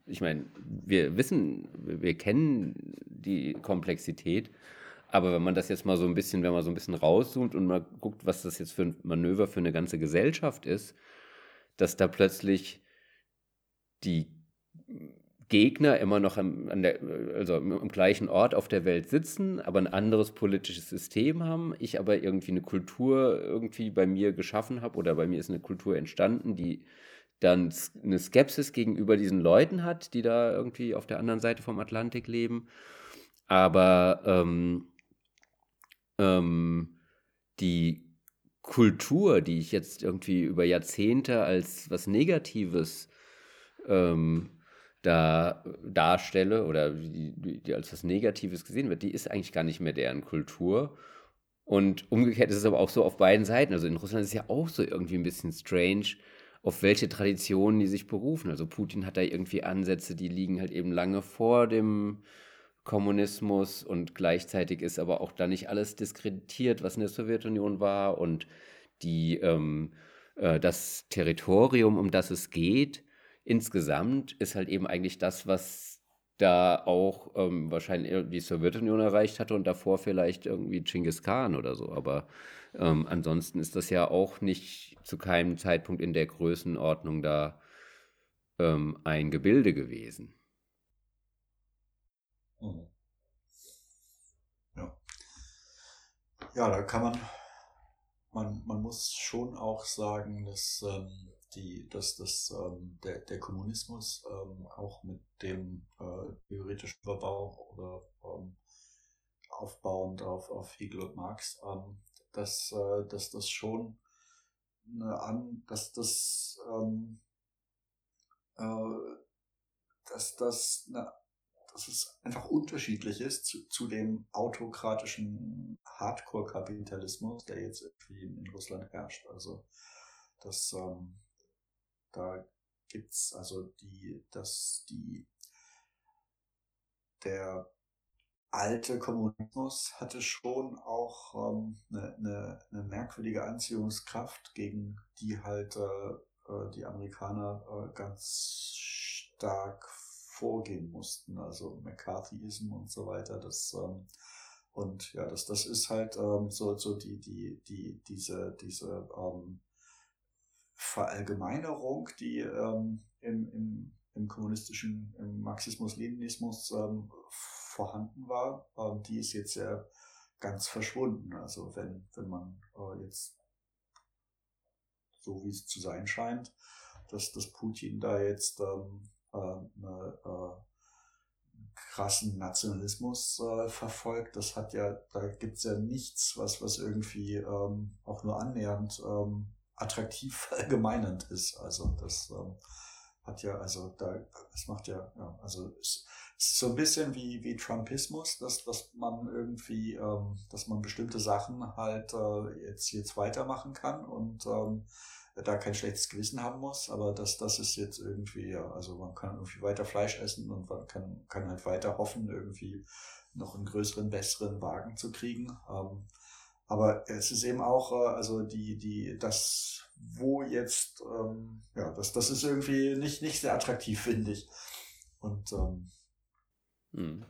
ich meine, wir wissen, wir kennen die Komplexität aber wenn man das jetzt mal so ein bisschen, wenn man so ein bisschen rauszoomt und mal guckt, was das jetzt für ein Manöver für eine ganze Gesellschaft ist, dass da plötzlich die Gegner immer noch an der, also am gleichen Ort auf der Welt sitzen, aber ein anderes politisches System haben. Ich aber irgendwie eine Kultur irgendwie bei mir geschaffen habe oder bei mir ist eine Kultur entstanden, die dann eine Skepsis gegenüber diesen Leuten hat, die da irgendwie auf der anderen Seite vom Atlantik leben. Aber ähm, ähm, die Kultur, die ich jetzt irgendwie über Jahrzehnte als was Negatives ähm, da darstelle oder die, die, als was Negatives gesehen wird, die ist eigentlich gar nicht mehr deren Kultur. Und umgekehrt ist es aber auch so auf beiden Seiten. Also in Russland ist es ja auch so irgendwie ein bisschen strange, auf welche Traditionen die sich berufen. Also Putin hat da irgendwie Ansätze, die liegen halt eben lange vor dem Kommunismus und gleichzeitig ist aber auch da nicht alles diskreditiert, was in der Sowjetunion war und die, ähm, äh, das Territorium, um das es geht, insgesamt ist halt eben eigentlich das, was da auch ähm, wahrscheinlich die Sowjetunion erreicht hatte und davor vielleicht irgendwie Genghis Khan oder so. Aber ähm, ansonsten ist das ja auch nicht zu keinem Zeitpunkt in der Größenordnung da ähm, ein Gebilde gewesen. Mhm. Ja. ja, da kann man, man, man muss schon auch sagen, dass, ähm, die, dass das, ähm, der, der Kommunismus ähm, auch mit dem äh, theoretischen Überbau oder ähm, aufbauend auf, auf Hegel und Marx, ähm, dass, äh, dass das schon eine an, dass das ähm, äh, dass das eine dass es einfach unterschiedlich ist zu, zu dem autokratischen Hardcore-Kapitalismus, der jetzt irgendwie in, Russland herrscht. Also das, ähm, da gibt's also die, dass die der alte Kommunismus hatte schon auch ähm, eine, eine, eine merkwürdige Anziehungskraft, gegen die halt äh die Amerikaner äh, ganz stark vorgehen mussten, also McCarthyism und so weiter. Das ähm, und ja, das das ist halt ähm, so so die die die diese diese ähm, Verallgemeinerung, die ähm, im, im, im kommunistischen, im Marxismus-Leninismus ähm, vorhanden war, ähm, die ist jetzt ja ganz verschwunden. Also wenn, wenn man äh, jetzt so wie es zu sein scheint, dass, dass Putin da jetzt ähm, äh, eine, äh, krassen Nationalismus äh, verfolgt. Das hat ja, da gibt's ja nichts, was, was irgendwie ähm, auch nur annähernd ähm, attraktiv verallgemeinernd ist. Also das ähm, hat ja, also da, es macht ja, ja also es, ist so ein bisschen wie, wie Trumpismus, dass, dass man irgendwie, ähm, dass man bestimmte Sachen halt äh, jetzt, jetzt weitermachen kann und ähm, da kein schlechtes Gewissen haben muss, aber das, das ist jetzt irgendwie, ja, also man kann irgendwie weiter Fleisch essen und man kann, kann halt weiter hoffen, irgendwie noch einen größeren, besseren Wagen zu kriegen. Ähm, aber es ist eben auch, äh, also die, die, das, wo jetzt, ähm, ja, das, das ist irgendwie nicht, nicht sehr attraktiv, finde ich. Und ähm, hm.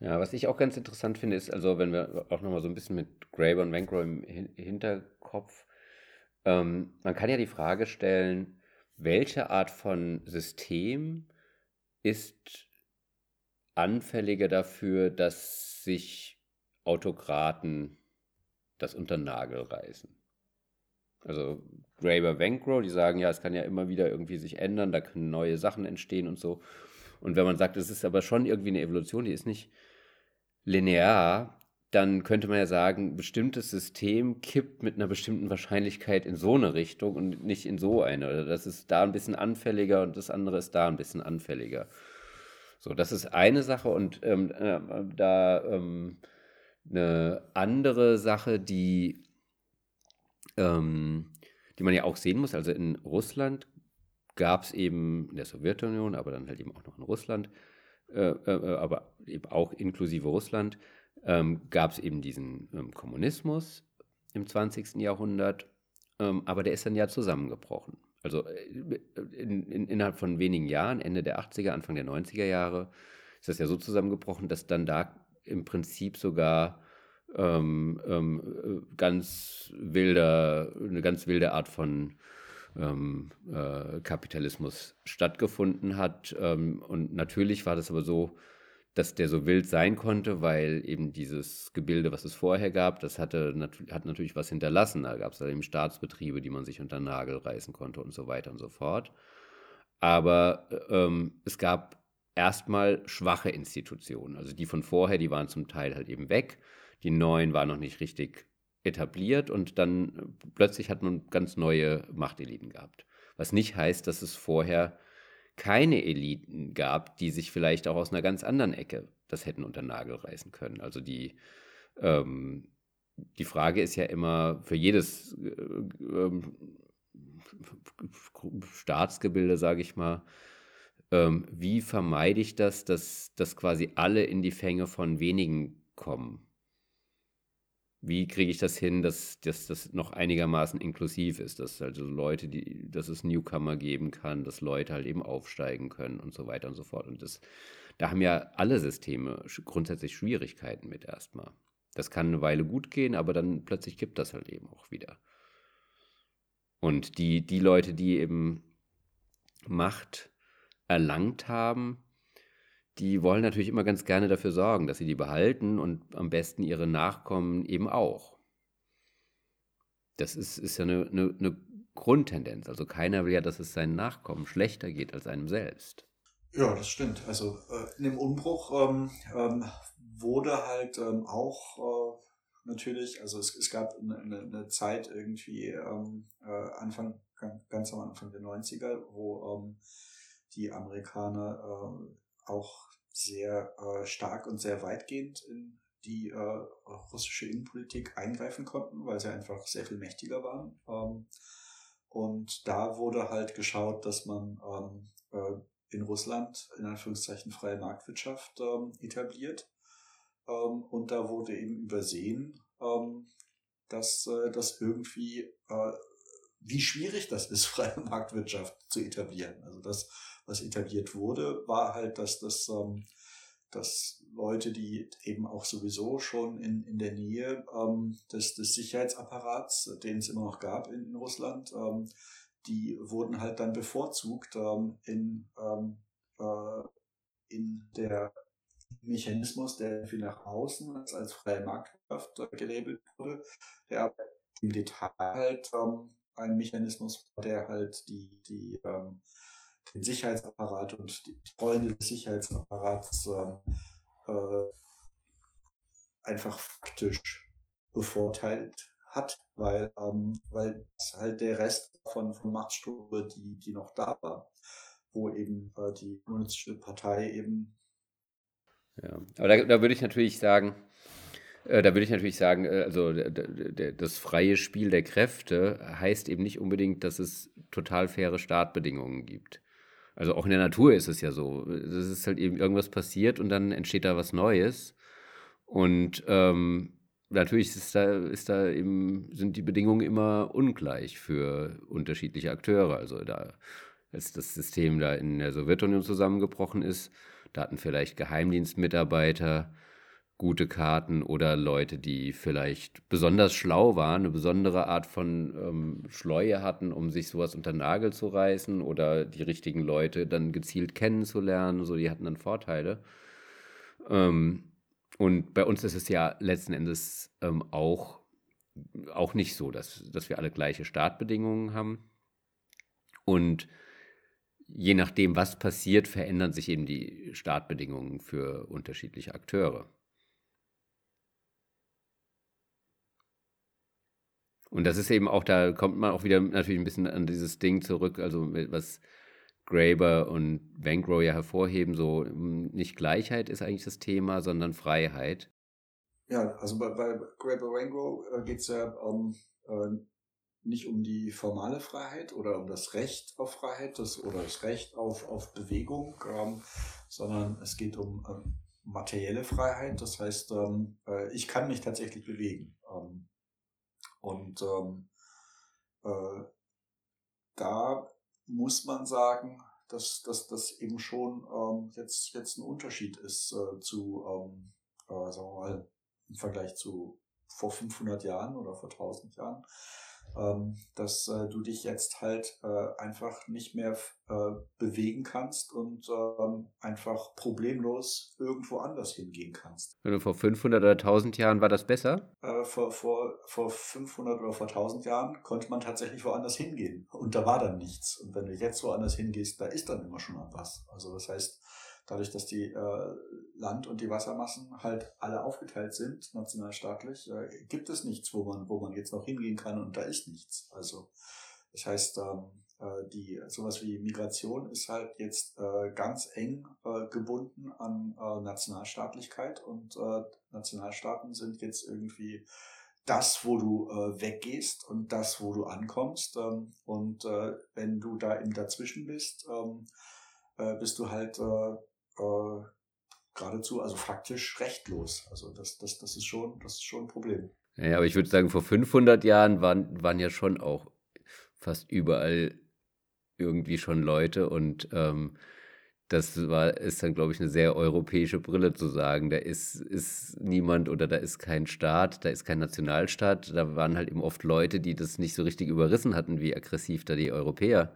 Ja, was ich auch ganz interessant finde, ist, also wenn wir auch nochmal so ein bisschen mit Graeber und Wankrow im Hinterkopf, ähm, man kann ja die Frage stellen, welche Art von System ist anfälliger dafür, dass sich Autokraten das unter Nagel reißen. Also Graeber, Vancro, die sagen, ja, es kann ja immer wieder irgendwie sich ändern, da können neue Sachen entstehen und so. Und wenn man sagt, es ist aber schon irgendwie eine Evolution, die ist nicht linear, dann könnte man ja sagen, bestimmtes System kippt mit einer bestimmten Wahrscheinlichkeit in so eine Richtung und nicht in so eine. Oder das ist da ein bisschen anfälliger und das andere ist da ein bisschen anfälliger. So, das ist eine Sache und ähm, äh, da ähm, eine andere Sache, die, ähm, die man ja auch sehen muss, also in Russland gab es eben in der Sowjetunion, aber dann halt eben auch noch in Russland, äh, äh, aber eben auch inklusive Russland, ähm, gab es eben diesen ähm, Kommunismus im 20. Jahrhundert, ähm, aber der ist dann ja zusammengebrochen. Also äh, in, in, innerhalb von wenigen Jahren, Ende der 80er, Anfang der 90er Jahre, ist das ja so zusammengebrochen, dass dann da im Prinzip sogar ähm, ähm, ganz wilder, eine ganz wilde Art von ähm, äh, Kapitalismus stattgefunden hat. Ähm, und natürlich war das aber so, dass der so wild sein konnte, weil eben dieses Gebilde, was es vorher gab, das hatte, hat natürlich was hinterlassen. Da gab es eben Staatsbetriebe, die man sich unter den Nagel reißen konnte und so weiter und so fort. Aber ähm, es gab erstmal schwache Institutionen. Also die von vorher, die waren zum Teil halt eben weg. Die neuen waren noch nicht richtig etabliert und dann plötzlich hat man ganz neue Machteliten gehabt. Was nicht heißt, dass es vorher keine Eliten gab, die sich vielleicht auch aus einer ganz anderen Ecke das hätten unter den Nagel reißen können. Also die, ähm, die Frage ist ja immer für jedes äh, äh, Staatsgebilde, sage ich mal, ähm, wie vermeide ich das, dass, dass quasi alle in die Fänge von wenigen kommen? wie kriege ich das hin, dass, dass das noch einigermaßen inklusiv ist, dass also Leute, die, dass es Newcomer geben kann, dass Leute halt eben aufsteigen können und so weiter und so fort. Und das, da haben ja alle Systeme grundsätzlich Schwierigkeiten mit erstmal. Das kann eine Weile gut gehen, aber dann plötzlich gibt das halt eben auch wieder. Und die, die Leute, die eben Macht erlangt haben, die wollen natürlich immer ganz gerne dafür sorgen, dass sie die behalten und am besten ihre Nachkommen eben auch. Das ist, ist ja eine, eine, eine Grundtendenz. Also keiner will ja, dass es seinen Nachkommen schlechter geht als einem selbst. Ja, das stimmt. Also äh, in dem Umbruch ähm, ähm, wurde halt ähm, auch äh, natürlich, also es, es gab eine, eine Zeit irgendwie ähm, äh, Anfang, ganz am Anfang der 90er, wo ähm, die Amerikaner äh, auch sehr äh, stark und sehr weitgehend in die äh, russische Innenpolitik eingreifen konnten, weil sie einfach sehr viel mächtiger waren. Ähm, und da wurde halt geschaut, dass man ähm, äh, in Russland in Anführungszeichen freie Marktwirtschaft ähm, etabliert. Ähm, und da wurde eben übersehen, ähm, dass äh, das irgendwie, äh, wie schwierig das ist, freie Marktwirtschaft zu etablieren. Also das was etabliert wurde, war halt, dass das, ähm, dass Leute, die eben auch sowieso schon in, in der Nähe ähm, des, des Sicherheitsapparats, den es immer noch gab in, in Russland, ähm, die wurden halt dann bevorzugt ähm, in, ähm, äh, in der Mechanismus, der viel nach außen als, als freie Marktwirtschaft äh, gelabelt wurde, der im Detail halt ähm, ein Mechanismus, der halt die, die ähm, den Sicherheitsapparat und die Freunde des Sicherheitsapparats äh, äh, einfach faktisch bevorteilt hat, weil, ähm, weil halt der Rest von, von Machtstruktur, die, die noch da war, wo eben äh, die kommunistische Partei eben. Ja, aber da, da würde ich natürlich sagen, da würde ich natürlich sagen, äh, also das freie Spiel der Kräfte heißt eben nicht unbedingt, dass es total faire Startbedingungen gibt. Also auch in der Natur ist es ja so. Es ist halt eben irgendwas passiert und dann entsteht da was Neues. Und ähm, natürlich ist da, ist da eben, sind die Bedingungen immer ungleich für unterschiedliche Akteure. Also da, als das System da in der Sowjetunion zusammengebrochen ist, da hatten vielleicht Geheimdienstmitarbeiter gute Karten oder Leute, die vielleicht besonders schlau waren, eine besondere Art von ähm, Schleue hatten, um sich sowas unter den Nagel zu reißen oder die richtigen Leute dann gezielt kennenzulernen. So, die hatten dann Vorteile. Ähm, und bei uns ist es ja letzten Endes ähm, auch, auch nicht so, dass, dass wir alle gleiche Startbedingungen haben. Und je nachdem, was passiert, verändern sich eben die Startbedingungen für unterschiedliche Akteure. Und das ist eben auch, da kommt man auch wieder natürlich ein bisschen an dieses Ding zurück, also was Graeber und Vancrow ja hervorheben, so hm, nicht Gleichheit ist eigentlich das Thema, sondern Freiheit. Ja, also bei, bei Graeber Vancrow äh, geht es ja um, äh, nicht um die formale Freiheit oder um das Recht auf Freiheit das, oder das Recht auf, auf Bewegung, ähm, sondern es geht um ähm, materielle Freiheit. Das heißt, ähm, äh, ich kann mich tatsächlich bewegen. Ähm, und ähm, äh, da muss man sagen, dass, dass das eben schon ähm, jetzt, jetzt ein Unterschied ist äh, zu, ähm, äh, sagen wir mal, im Vergleich zu vor 500 Jahren oder vor 1000 Jahren dass äh, du dich jetzt halt äh, einfach nicht mehr äh, bewegen kannst und ähm, einfach problemlos irgendwo anders hingehen kannst. Wenn du vor 500 oder 1000 Jahren war das besser? Vor, vor, vor 500 oder vor 1000 Jahren konnte man tatsächlich woanders hingehen und da war dann nichts. Und wenn du jetzt woanders hingehst, da ist dann immer schon mal was. Also das heißt, dadurch, dass die äh, Land- und die Wassermassen halt alle aufgeteilt sind, nationalstaatlich, äh, gibt es nichts, wo man, wo man jetzt noch hingehen kann und da ist nichts. Also das heißt, ähm, äh, die sowas wie Migration ist halt jetzt äh, ganz eng äh, gebunden an äh, Nationalstaatlichkeit und äh, Nationalstaaten sind jetzt irgendwie das, wo du äh, weggehst und das, wo du ankommst. Ähm, und äh, wenn du da im Dazwischen bist, ähm, äh, bist du halt äh, äh, geradezu, also faktisch rechtlos. Also das, das, das ist schon, das ist schon ein Problem. Ja, aber ich würde sagen, vor 500 Jahren waren, waren ja schon auch fast überall irgendwie schon Leute und ähm, das war, ist dann, glaube ich, eine sehr europäische Brille zu sagen. Da ist, ist niemand oder da ist kein Staat, da ist kein Nationalstaat. Da waren halt eben oft Leute, die das nicht so richtig überrissen hatten, wie aggressiv da die Europäer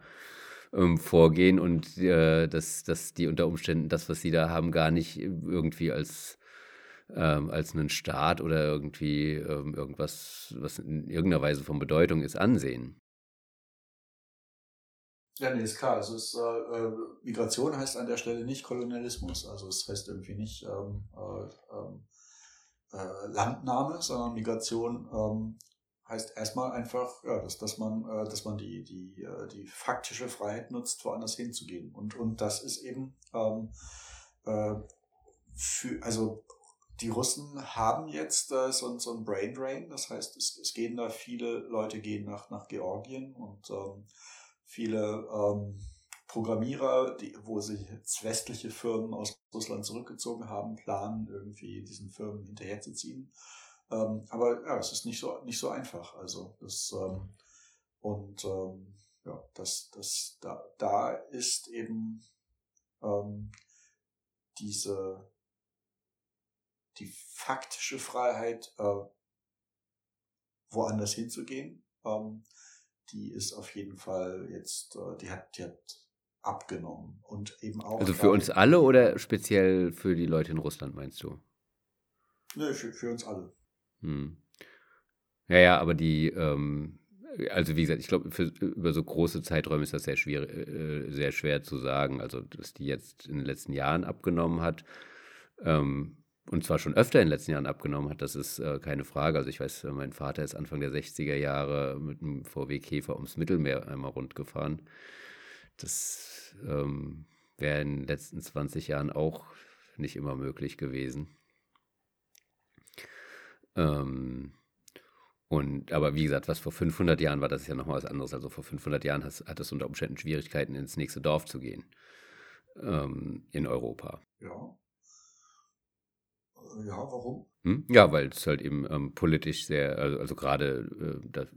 ähm, vorgehen und äh, dass, dass die unter Umständen das, was sie da haben, gar nicht irgendwie als, ähm, als einen Staat oder irgendwie ähm, irgendwas, was in irgendeiner Weise von Bedeutung ist, ansehen. Ja, nee, ist klar. Also es, äh, äh, Migration heißt an der Stelle nicht Kolonialismus. Also es heißt irgendwie nicht ähm, äh, ähm, äh, Landnahme, sondern Migration ähm, heißt erstmal einfach, ja, dass, dass man, äh, dass man die, die, äh, die faktische Freiheit nutzt, woanders hinzugehen. Und, und das ist eben ähm, äh, für, also die Russen haben jetzt äh, so, so ein Brain Drain, das heißt, es, es gehen da viele Leute gehen nach, nach Georgien und ähm, viele ähm, Programmierer, die, wo sich jetzt westliche Firmen aus Russland zurückgezogen haben, planen, irgendwie diesen Firmen hinterherzuziehen. Ähm, aber ja, es ist nicht so, nicht so einfach. Also das ähm, und ähm, ja, das, das, da, da ist eben ähm, diese die faktische Freiheit, äh, woanders hinzugehen, ähm, die ist auf jeden Fall jetzt, äh, die hat, die hat abgenommen und eben auch. Also für uns alle oder speziell für die Leute in Russland meinst du? Nö, für, für uns alle. Hm. Ja, ja, aber die, ähm, also wie gesagt, ich glaube, über so große Zeiträume ist das sehr schwer, äh, sehr schwer zu sagen. Also, dass die jetzt in den letzten Jahren abgenommen hat, ähm, und zwar schon öfter in den letzten Jahren abgenommen hat, das ist äh, keine Frage. Also ich weiß, mein Vater ist Anfang der 60er Jahre mit einem VW Käfer ums Mittelmeer einmal rund gefahren. Das ähm, wäre in den letzten 20 Jahren auch nicht immer möglich gewesen. Ähm, und, aber wie gesagt, was vor 500 Jahren war, das ist ja nochmal was anderes. Also vor 500 Jahren hat, hat es unter Umständen Schwierigkeiten, ins nächste Dorf zu gehen ähm, in Europa. Ja. Ja, warum? Hm? Ja, weil es halt eben ähm, politisch sehr, also, also gerade äh, das,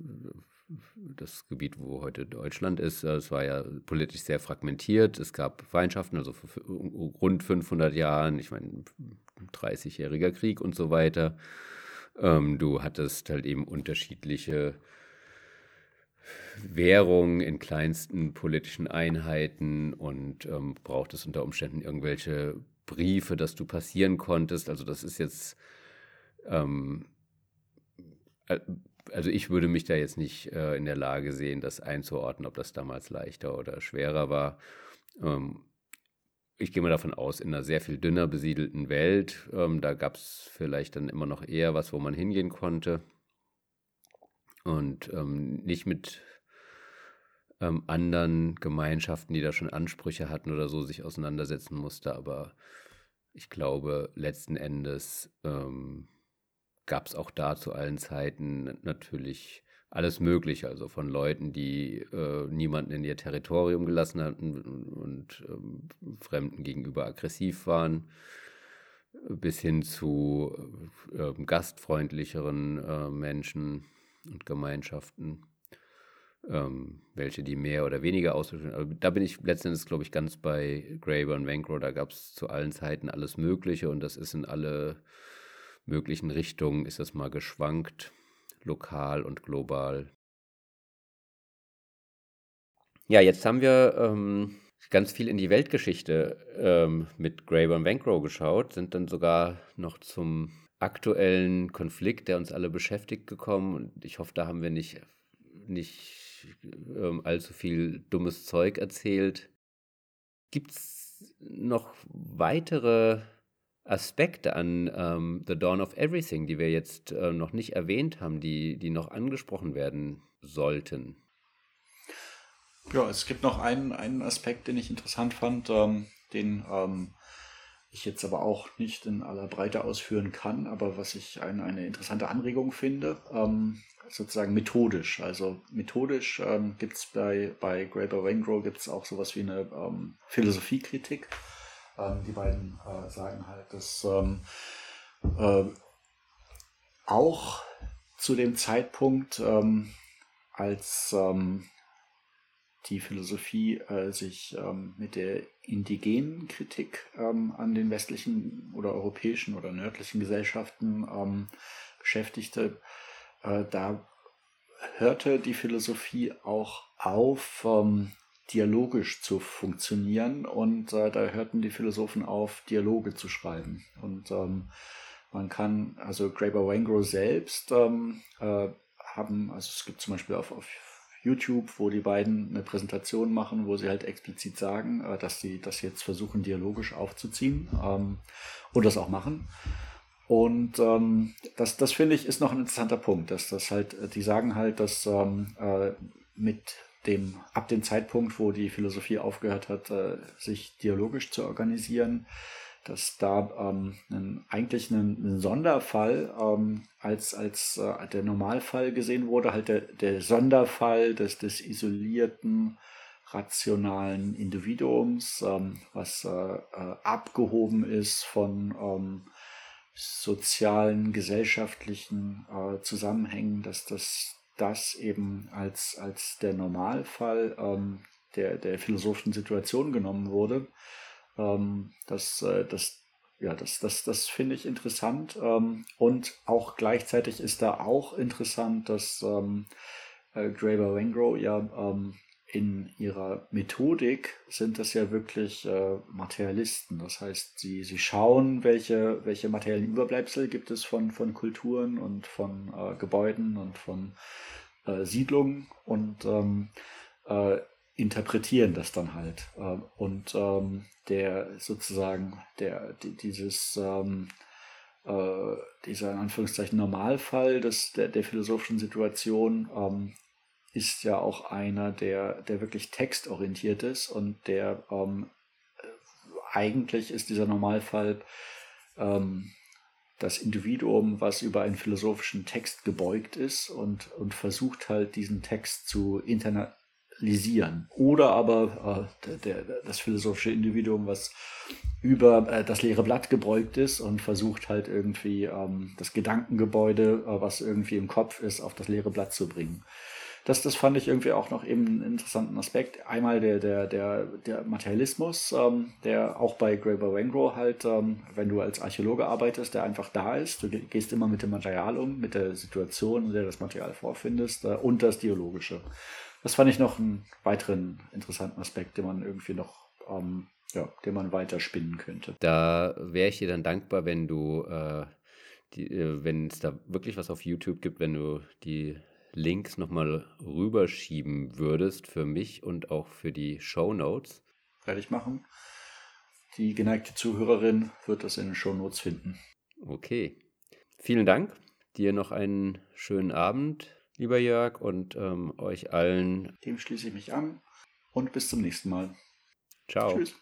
das, Gebiet, wo heute Deutschland ist, äh, es war ja politisch sehr fragmentiert. Es gab Feindschaften, also vor rund 500 Jahren, ich meine, 30-jähriger Krieg und so weiter. Ähm, du hattest halt eben unterschiedliche Währungen in kleinsten politischen Einheiten und ähm, brauchtest unter Umständen irgendwelche Briefe, dass du passieren konntest. Also das ist jetzt, ähm, also ich würde mich da jetzt nicht äh, in der Lage sehen, das einzuordnen, ob das damals leichter oder schwerer war. Ähm, ich gehe mal davon aus, in einer sehr viel dünner besiedelten Welt, ähm, da gab es vielleicht dann immer noch eher was, wo man hingehen konnte. Und ähm, nicht mit ähm, anderen Gemeinschaften, die da schon Ansprüche hatten oder so, sich auseinandersetzen musste. Aber ich glaube, letzten Endes ähm, gab es auch da zu allen Zeiten natürlich alles Mögliche, also von Leuten, die äh, niemanden in ihr Territorium gelassen hatten und ähm, Fremden gegenüber aggressiv waren, bis hin zu äh, gastfreundlicheren äh, Menschen und Gemeinschaften ähm, welche die mehr oder weniger ausführen. Aber da bin ich letztendlich, glaube ich, ganz bei Graeber und Vancro. Da gab es zu allen Zeiten alles Mögliche und das ist in alle möglichen Richtungen, ist das mal geschwankt, lokal und global. Ja, jetzt haben wir ähm, ganz viel in die Weltgeschichte ähm, mit Graeber und Vancro geschaut, sind dann sogar noch zum aktuellen Konflikt, der uns alle beschäftigt, gekommen. Und ich hoffe, da haben wir nicht, nicht ähm, allzu viel dummes Zeug erzählt. Gibt es noch weitere Aspekte an ähm, The Dawn of Everything, die wir jetzt äh, noch nicht erwähnt haben, die, die noch angesprochen werden sollten? Ja, es gibt noch einen, einen Aspekt, den ich interessant fand, ähm, den ähm, ich jetzt aber auch nicht in aller Breite ausführen kann, aber was ich eine, eine interessante Anregung finde. Ähm, sozusagen methodisch. Also methodisch ähm, gibt es bei, bei Graeber Wengro gibt es auch sowas wie eine ähm, Philosophiekritik. Ähm, die beiden äh, sagen halt, dass ähm, äh, auch zu dem Zeitpunkt, ähm, als ähm, die Philosophie äh, sich ähm, mit der indigenen Kritik ähm, an den westlichen oder europäischen oder nördlichen Gesellschaften beschäftigte, äh, da hörte die Philosophie auch auf, ähm, dialogisch zu funktionieren und äh, da hörten die Philosophen auf, Dialoge zu schreiben. Und ähm, man kann, also Graeber Wangro selbst ähm, äh, haben, also es gibt zum Beispiel auf, auf YouTube, wo die beiden eine Präsentation machen, wo sie halt explizit sagen, äh, dass sie das jetzt versuchen, dialogisch aufzuziehen ähm, und das auch machen. Und ähm, das, das finde ich ist noch ein interessanter Punkt, dass das halt, äh, die sagen halt, dass ähm, äh, mit dem, ab dem Zeitpunkt, wo die Philosophie aufgehört hat, äh, sich dialogisch zu organisieren, dass da ähm, ein, eigentlich ein, ein Sonderfall ähm, als, als äh, der Normalfall gesehen wurde, halt der, der Sonderfall des, des isolierten, rationalen Individuums, ähm, was äh, äh, abgehoben ist von ähm, sozialen, gesellschaftlichen äh, Zusammenhängen, dass das, das eben als, als der Normalfall ähm, der, der philosophischen Situation genommen wurde ähm, das, äh, das, ja, das, das, das finde ich interessant. Ähm, und auch gleichzeitig ist da auch interessant, dass ähm, äh, Graeber Wengro ja ähm, in ihrer Methodik sind das ja wirklich äh, Materialisten. Das heißt, sie, sie schauen, welche, welche materiellen Überbleibsel gibt es von, von Kulturen und von äh, Gebäuden und von äh, Siedlungen und ähm, äh, interpretieren das dann halt. Ähm, und ähm, der sozusagen, der, dieses, ähm, äh, dieser in Anführungszeichen Normalfall des, der, der philosophischen Situation ähm, ist ja auch einer, der, der wirklich textorientiert ist und der ähm, eigentlich ist dieser Normalfall ähm, das Individuum, was über einen philosophischen Text gebeugt ist und, und versucht halt diesen Text zu interna lisieren. Oder aber äh, der, der, das philosophische Individuum, was über äh, das leere Blatt gebeugt ist und versucht halt irgendwie ähm, das Gedankengebäude, äh, was irgendwie im Kopf ist, auf das leere Blatt zu bringen. Das, das fand ich irgendwie auch noch eben einen interessanten Aspekt. Einmal der, der, der, der Materialismus, ähm, der auch bei Graeber Wengro halt, ähm, wenn du als Archäologe arbeitest, der einfach da ist. Du gehst immer mit dem Material um, mit der Situation, in der du das Material vorfindest äh, und das Dialogische das fand ich noch einen weiteren interessanten Aspekt, den man irgendwie noch, ähm, ja, den man weiter spinnen könnte. Da wäre ich dir dann dankbar, wenn du, äh, äh, wenn es da wirklich was auf YouTube gibt, wenn du die Links nochmal rüberschieben würdest für mich und auch für die Show Notes. Ich machen. Die geneigte Zuhörerin wird das in den Show Notes finden. Okay. Vielen Dank. Dir noch einen schönen Abend lieber Jörg, und ähm, euch allen. Dem schließe ich mich an und bis zum nächsten Mal. Ciao. Tschüss.